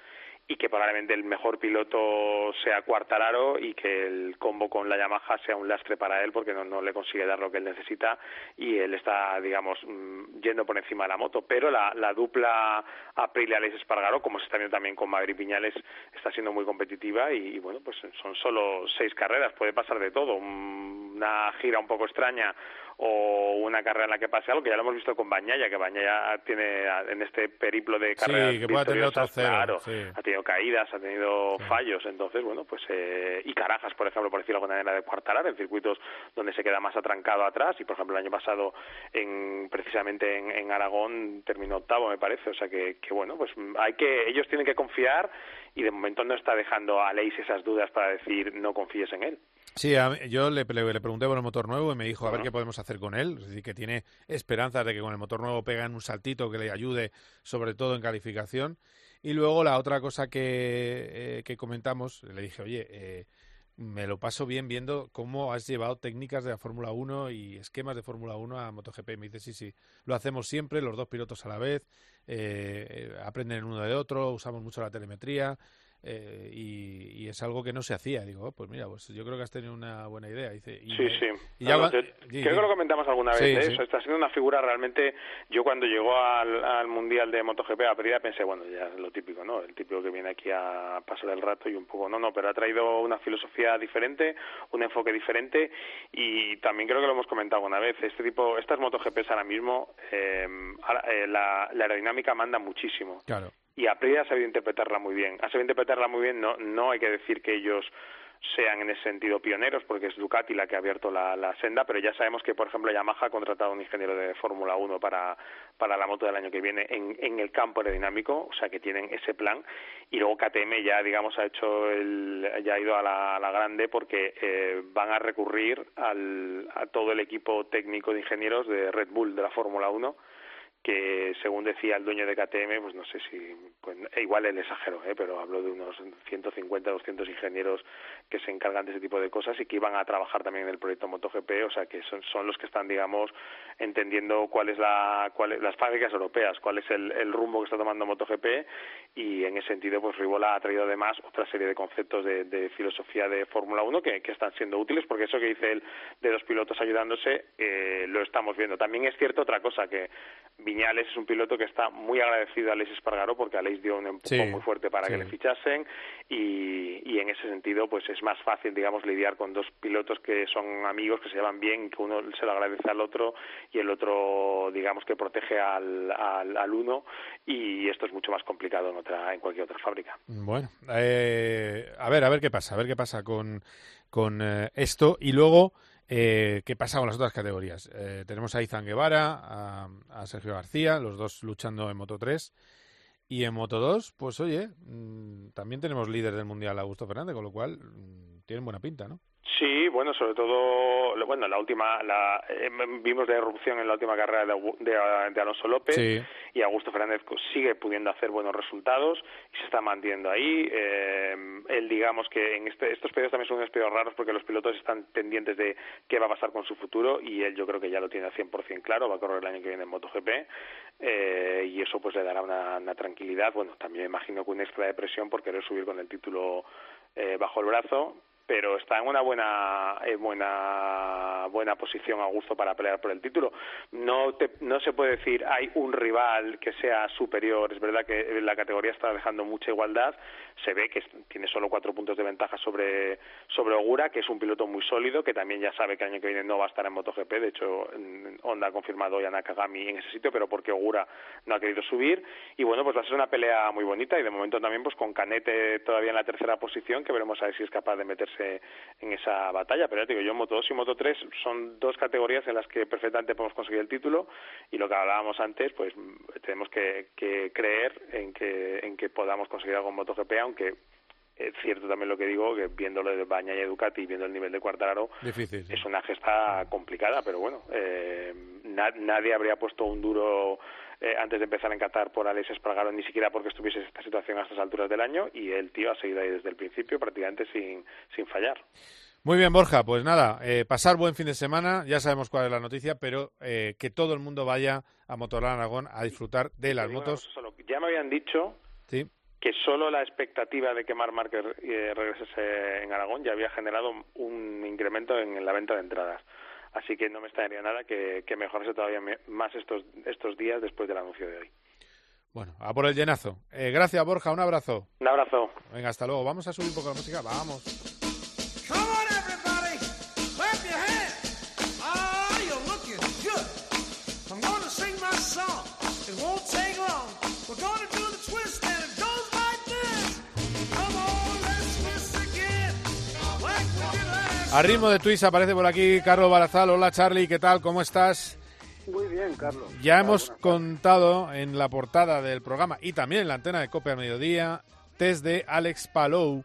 y que probablemente el mejor piloto sea Cuartararo y que el combo con la Yamaha sea un lastre para él porque no, no le consigue dar lo que él necesita y él está, digamos, mm, yendo por encima de la moto. Pero la, la dupla Aprilia-Alex Espargaro, como se está viendo también con Madrid Piñales, está siendo muy competitiva y, bueno, pues son solo seis carreras, puede pasar de todo. Una gira un poco extraña o una carrera en la que pase algo, que ya lo hemos visto con Bañaya, que Bañaya tiene en este periplo de carreras Sí, que puede tener otro cero, claro, sí. ha tenido caídas, ha tenido fallos, entonces, bueno, pues, eh, y Carajas, por ejemplo, por decirlo de alguna manera, de Cuartalar, en circuitos donde se queda más atrancado atrás, y por ejemplo el año pasado, en, precisamente en, en Aragón, terminó octavo, me parece, o sea que, que, bueno, pues hay que, ellos tienen que confiar, y de momento no está dejando a Leis esas dudas para decir no confíes en él. Sí, yo le, le- le pregunté por el motor nuevo y me dijo a ver qué podemos hacer con él. Es decir, que tiene esperanzas de que con el motor nuevo pegan un saltito que le ayude, sobre todo en calificación. Y luego la otra cosa que, eh, que comentamos, le dije, oye, eh, me lo paso bien viendo cómo has llevado técnicas de la Fórmula 1 y esquemas de Fórmula 1 a MotoGP. Me dice, sí, sí, lo hacemos siempre, los dos pilotos a la vez, eh, eh, aprenden uno de otro, usamos mucho la telemetría. Eh, y, y es algo que no se hacía. Digo, oh, pues mira, pues yo creo que has tenido una buena idea. Dice, y Sí, sí. y ya te- creo sí. que lo comentamos alguna vez. Sí, ¿eh? Eso está siendo una figura realmente. Yo cuando llegó al, al mundial de MotoGP a Perida pensé, bueno, ya es lo típico, ¿no? El típico que viene aquí a pasar el rato y un poco, no, no, pero ha traído una filosofía diferente, un enfoque diferente y también creo que lo hemos comentado alguna vez. Este tipo, estas MotoGPs ahora mismo, eh, eh, la, la aerodinámica manda muchísimo Claro. Y Aprilia ha sabido interpretarla muy bien. Ha sabido interpretarla muy bien, no, no hay que decir que ellos sean en ese sentido pioneros, porque es Ducati la que ha abierto la, senda, pero ya sabemos que, por ejemplo, Yamaha ha contratado a un ingeniero de Fórmula 1 para, para la moto del año que viene en, en el campo aerodinámico, o sea que tienen ese plan, y luego KTM ya, digamos, ha hecho el, ya ha ido a la, a la grande porque eh, van a recurrir al, a todo el equipo técnico de ingenieros de Red Bull de la Fórmula 1, que según decía el dueño de KTM, pues no sé si, pues, e igual el exagero, ¿eh? pero habló de unos 150, 200 ingenieros que se encargan de ese tipo de cosas y que iban a trabajar también en el proyecto MotoGP, o sea que son, son los que están, digamos, entendiendo cuál es la, cuál es- las fábricas europeas, cuál es el, el rumbo que está tomando MotoGP y en ese sentido, pues Ribola ha traído además otra serie de conceptos de, de filosofía de Fórmula 1 que, que están siendo útiles porque eso que dice él de dos pilotos ayudándose eh, lo estamos viendo. También es cierto otra cosa que Viñales es un piloto que está muy agradecido a Alex Espargaró porque Alex dio un empujón Sí, muy fuerte para que le fichasen y, y en ese sentido pues es más fácil digamos lidiar con dos pilotos que son amigos que se llevan bien que uno se lo agradece al otro y el otro digamos que protege al, al, al uno. Y esto es mucho más complicado en otra en cualquier otra fábrica. Bueno, eh, a ver, a ver qué pasa, a ver qué pasa con, con eh, esto. Y luego eh, qué pasa con las otras categorías. Eh, tenemos a Izan Guevara, a, a Sergio García, los dos luchando en Moto 3 y en Moto 2, pues oye, mm, también tenemos líder del mundial Augusto Fernández, con lo cual mm, tienen buena pinta, ¿no? Sí, bueno, sobre todo, bueno, la última, la, eh, vimos la erupción en la última carrera de, Augu- de, de Alonso López Sí. y Augusto Fernández sigue pudiendo hacer buenos resultados y se está manteniendo ahí. Eh, él, digamos que en este, estos periodos también son unos periodos raros porque los pilotos están pendientes de qué va a pasar con su futuro y él yo creo que ya lo tiene al 100% claro, va a correr el año que viene en MotoGP eh, y eso pues le dará una, una tranquilidad. Bueno, también me imagino que una extra de presión por querer subir con el título eh, bajo el brazo, pero está en una buena en buena buena posición Augusto para pelear por el título. No te- no se puede decir hay un rival que sea superior. Es verdad que la categoría está dejando mucha igualdad. Se ve que tiene solo cuatro puntos de ventaja sobre sobre Ogura, que es un piloto muy sólido, que también ya sabe que el año que viene no va a estar en MotoGP. De hecho, Honda ha confirmado ya a Nakagami en ese sitio, pero porque Ogura no ha querido subir. Y bueno, pues va a ser una pelea muy bonita y de momento también pues con Canete todavía en la tercera posición, que veremos a ver si es capaz de meterse ese en esa batalla. Pero ya te digo, yo Moto 2 y Moto 3 son dos categorías en las que perfectamente podemos conseguir el título y lo que hablábamos antes, pues tenemos que, que creer en que, en que podamos conseguir algo en MotoGP, aunque es cierto también lo que digo, que viéndolo de Baña y Ducati y viendo el nivel de Cuartararo, Difícil. es una gesta complicada, pero bueno, eh, na- nadie habría puesto un duro eh, antes de empezar en Qatar por Alex Espargaro, ni siquiera porque estuviese esta situación a estas alturas del año, y el tío ha seguido ahí desde el principio prácticamente sin, sin fallar. Muy bien, Borja, pues nada, eh, pasar buen fin de semana, ya sabemos cuál es la noticia, pero eh, que todo el mundo vaya a Motorland Aragón a disfrutar de las motos. solo, ya me habían dicho Sí. que solo la expectativa de que Marc Márquez eh, regresase en Aragón ya había generado un incremento en la venta de entradas. Así que no me extrañaría nada que, que mejorase todavía más estos, estos días después del anuncio de hoy. Bueno, a por el llenazo. Eh, gracias, Borja, un abrazo. Un abrazo. Venga, hasta luego. Vamos a subir un poco la música. Vamos. A ritmo de twist aparece por aquí Carlos Barazal. Hola, Charlie, ¿qué tal? ¿Cómo estás? Muy bien, Carlos. Ya hemos contado en la portada del programa y también en la antena de Cope a Mediodía test de Alex Palou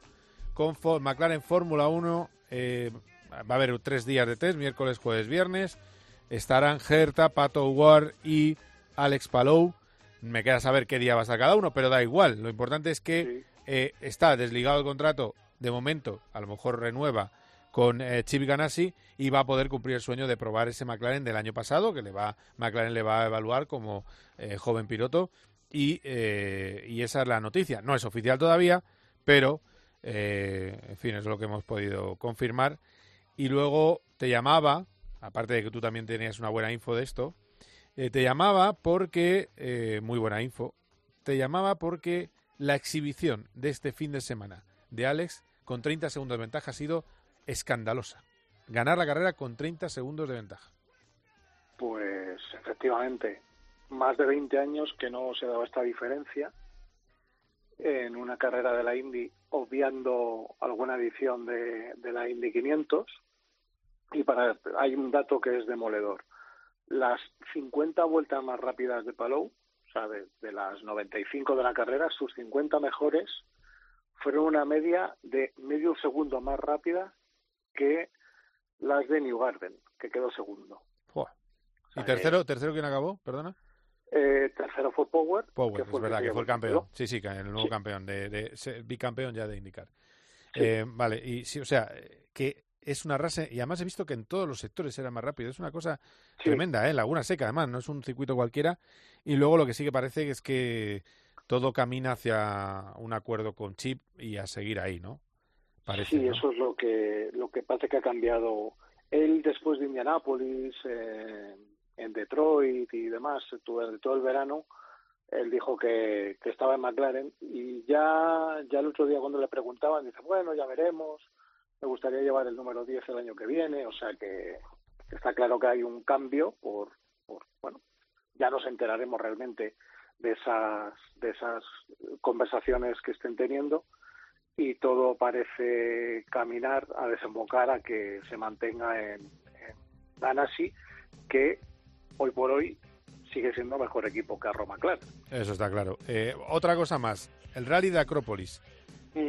con Fo- McLaren Fórmula 1. Eh, va a haber tres días de test, miércoles, jueves, viernes. Estarán Gerta, Pato Ward y Alex Palou. Me queda saber qué día va a estar cada uno, pero da igual. Lo importante es que eh, está desligado el contrato de momento, a lo mejor renueva con eh, Chip Ganassi y va a poder cumplir el sueño de probar ese McLaren del año pasado, que le va McLaren le va a evaluar como eh, joven piloto y, eh, y esa es la noticia. No es oficial todavía, pero eh, en fin, es lo que hemos podido confirmar. Y luego te llamaba, aparte de que tú también tenías una buena info de esto, te llamaba porque, muy buena info, te llamaba porque la exhibición de este fin de semana de Alex con 30 segundos de ventaja ha sido escandalosa. Ganar la carrera con 30 segundos de ventaja. Pues efectivamente, más de 20 años que no se daba esta diferencia en una carrera de la Indy, obviando alguna edición de, de la Indy 500. Y para hay un dato que es demoledor. Las 50 vueltas más rápidas de Palou, o sea, de, de las 95 de la carrera, sus 50 mejores fueron una media de medio segundo más rápida que las de New Garden, que quedó segundo. ¿Y tercero, tercero quién acabó? Perdona. Eh, tercero fue Power. Power, que es verdad, que fue el campeón. Sí, sí, el nuevo Sí. campeón, de, bicampeón ya de indicar. Sí. Eh, vale, y sí, o sea, que es una raza, y además he visto que en todos los sectores era más rápido. Es una cosa tremenda, ¿eh? Laguna Seca, además, no es un circuito cualquiera. Y luego lo que sí que parece es que todo camina hacia un acuerdo con Chip y a seguir ahí, ¿no? Parece, sí, ¿no? eso es lo que lo que parece que ha cambiado. Él después de Indianápolis, eh, en Detroit y demás, durante todo el verano, él dijo que, que estaba en McLaren y ya, ya el otro día cuando le preguntaban, dice, bueno, ya veremos, me gustaría llevar el número 10 el año que viene, o sea que está claro que hay un cambio por, por bueno, ya nos enteraremos realmente de esas, de esas conversaciones que estén teniendo y todo parece caminar a desembocar a que se mantenga en, en Ganassi, que hoy por hoy sigue siendo mejor equipo que Arrow McLaren. Eso está claro. Eh, otra cosa más, el rally de Acrópolis.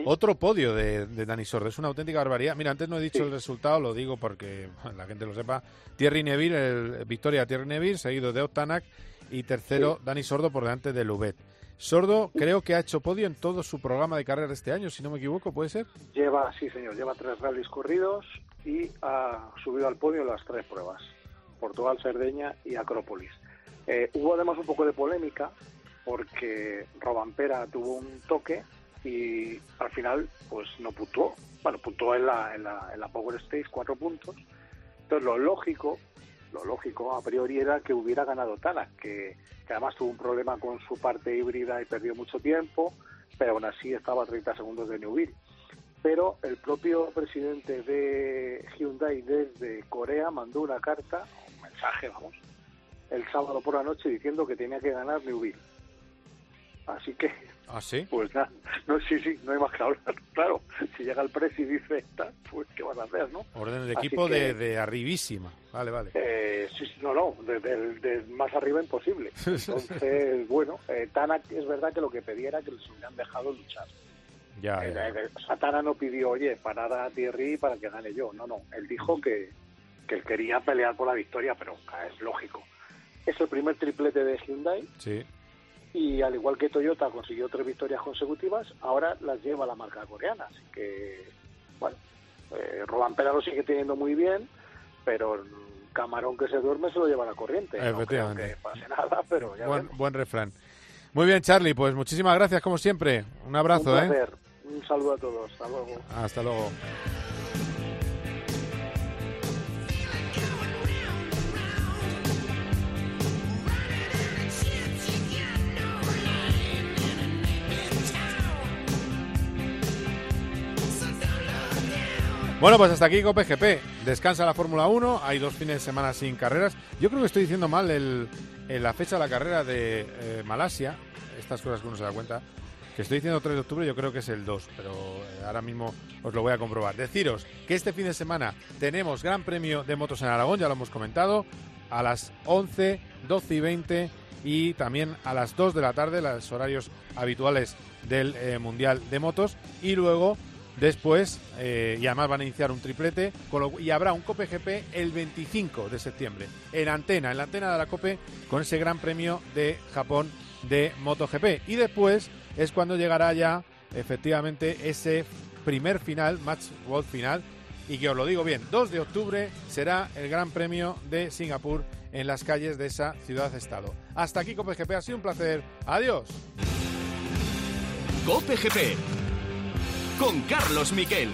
Otro podio de, de Dani Sordo, es una auténtica barbaridad. Mira, antes no he dicho Sí. el resultado, lo digo porque la gente lo sepa. Thierry Neville, el, victoria Thierry Neville, seguido de Otanak y tercero Dani Sordo por delante de Lubet. Sordo creo que ha hecho podio en todo su programa de carrera este año, si no me equivoco, ¿puede ser? Lleva, sí señor, lleva tres rallies corridos y ha subido al podio las tres pruebas, Portugal, Cerdeña y Acrópolis. Eh, hubo además un poco de polémica porque Robampera tuvo un toque y al final pues no puntuó. Bueno, puntuó en la, en la, en la Power Stage cuatro puntos. Entonces lo lógico, lo lógico a priori era que hubiera ganado Tanak, que, que además tuvo un problema con su parte híbrida y perdió mucho tiempo, pero aún así estaba a 30 segundos de Newville. Pero el propio presidente de Hyundai desde Corea mandó una carta, un mensaje, vamos, el sábado por la noche diciendo que tenía que ganar Newville. Así que, ¿Ah, sí? pues nada, no, sí, sí, no hay más que hablar. Claro, si llega el precio y dice esta, pues ¿qué vas a hacer, no? Orden de equipo que, de, de arribísima. Vale, vale. Eh, sí, no, no, de, de- más arriba imposible. Entonces, bueno, eh, Tana es verdad que lo que pedía era que les hubieran dejado luchar. Ya, Eh, ya. eh, o sea, Tana no pidió, oye, parar a Thierry para que gane yo. No, no, él dijo que, que él quería pelear por la victoria, pero es lógico. Es el primer triplete de Hyundai Sí. y al igual que Toyota consiguió tres victorias consecutivas, ahora las lleva la marca coreana. Así que, bueno, eh, Pera lo sigue teniendo muy bien, pero camarón que se duerme se lo lleva la corriente. Efectivamente. pase nada, pero ya Buen, refrán. Muy bien, Charlie, pues muchísimas gracias como siempre. Un abrazo, Un ¿eh? Un saludo a todos. Hasta luego. Hasta luego. Bueno, pues hasta aquí Cope GP. Descansa la Fórmula 1, hay dos fines de semana sin carreras. Yo creo que estoy diciendo mal el, el- la fecha de la carrera de eh, Malasia, estas cosas que uno se da cuenta. Que estoy diciendo 3 de octubre, yo creo que es el 2, pero eh, ahora mismo os lo voy a comprobar. Deciros que este fin de semana tenemos Gran Premio de Motos en Aragón, ya lo hemos comentado, a las 11, 12 y 20 y también a las 2 de la tarde, los horarios habituales del eh, Mundial de Motos. Y luego, después, eh, y además van a iniciar un triplete, y habrá un Cope GP el 25 de septiembre, en antena, en la antena de la Cope, con ese Gran Premio de Japón de MotoGP. Y después es cuando llegará ya, efectivamente, ese primer final, match world final, y que os lo digo bien, 2 de octubre será el Gran Premio de Singapur en las calles de esa ciudad-estado. Hasta aquí Cope GP, ha sido un placer. Adiós. Cope GP con Carlos Miquel.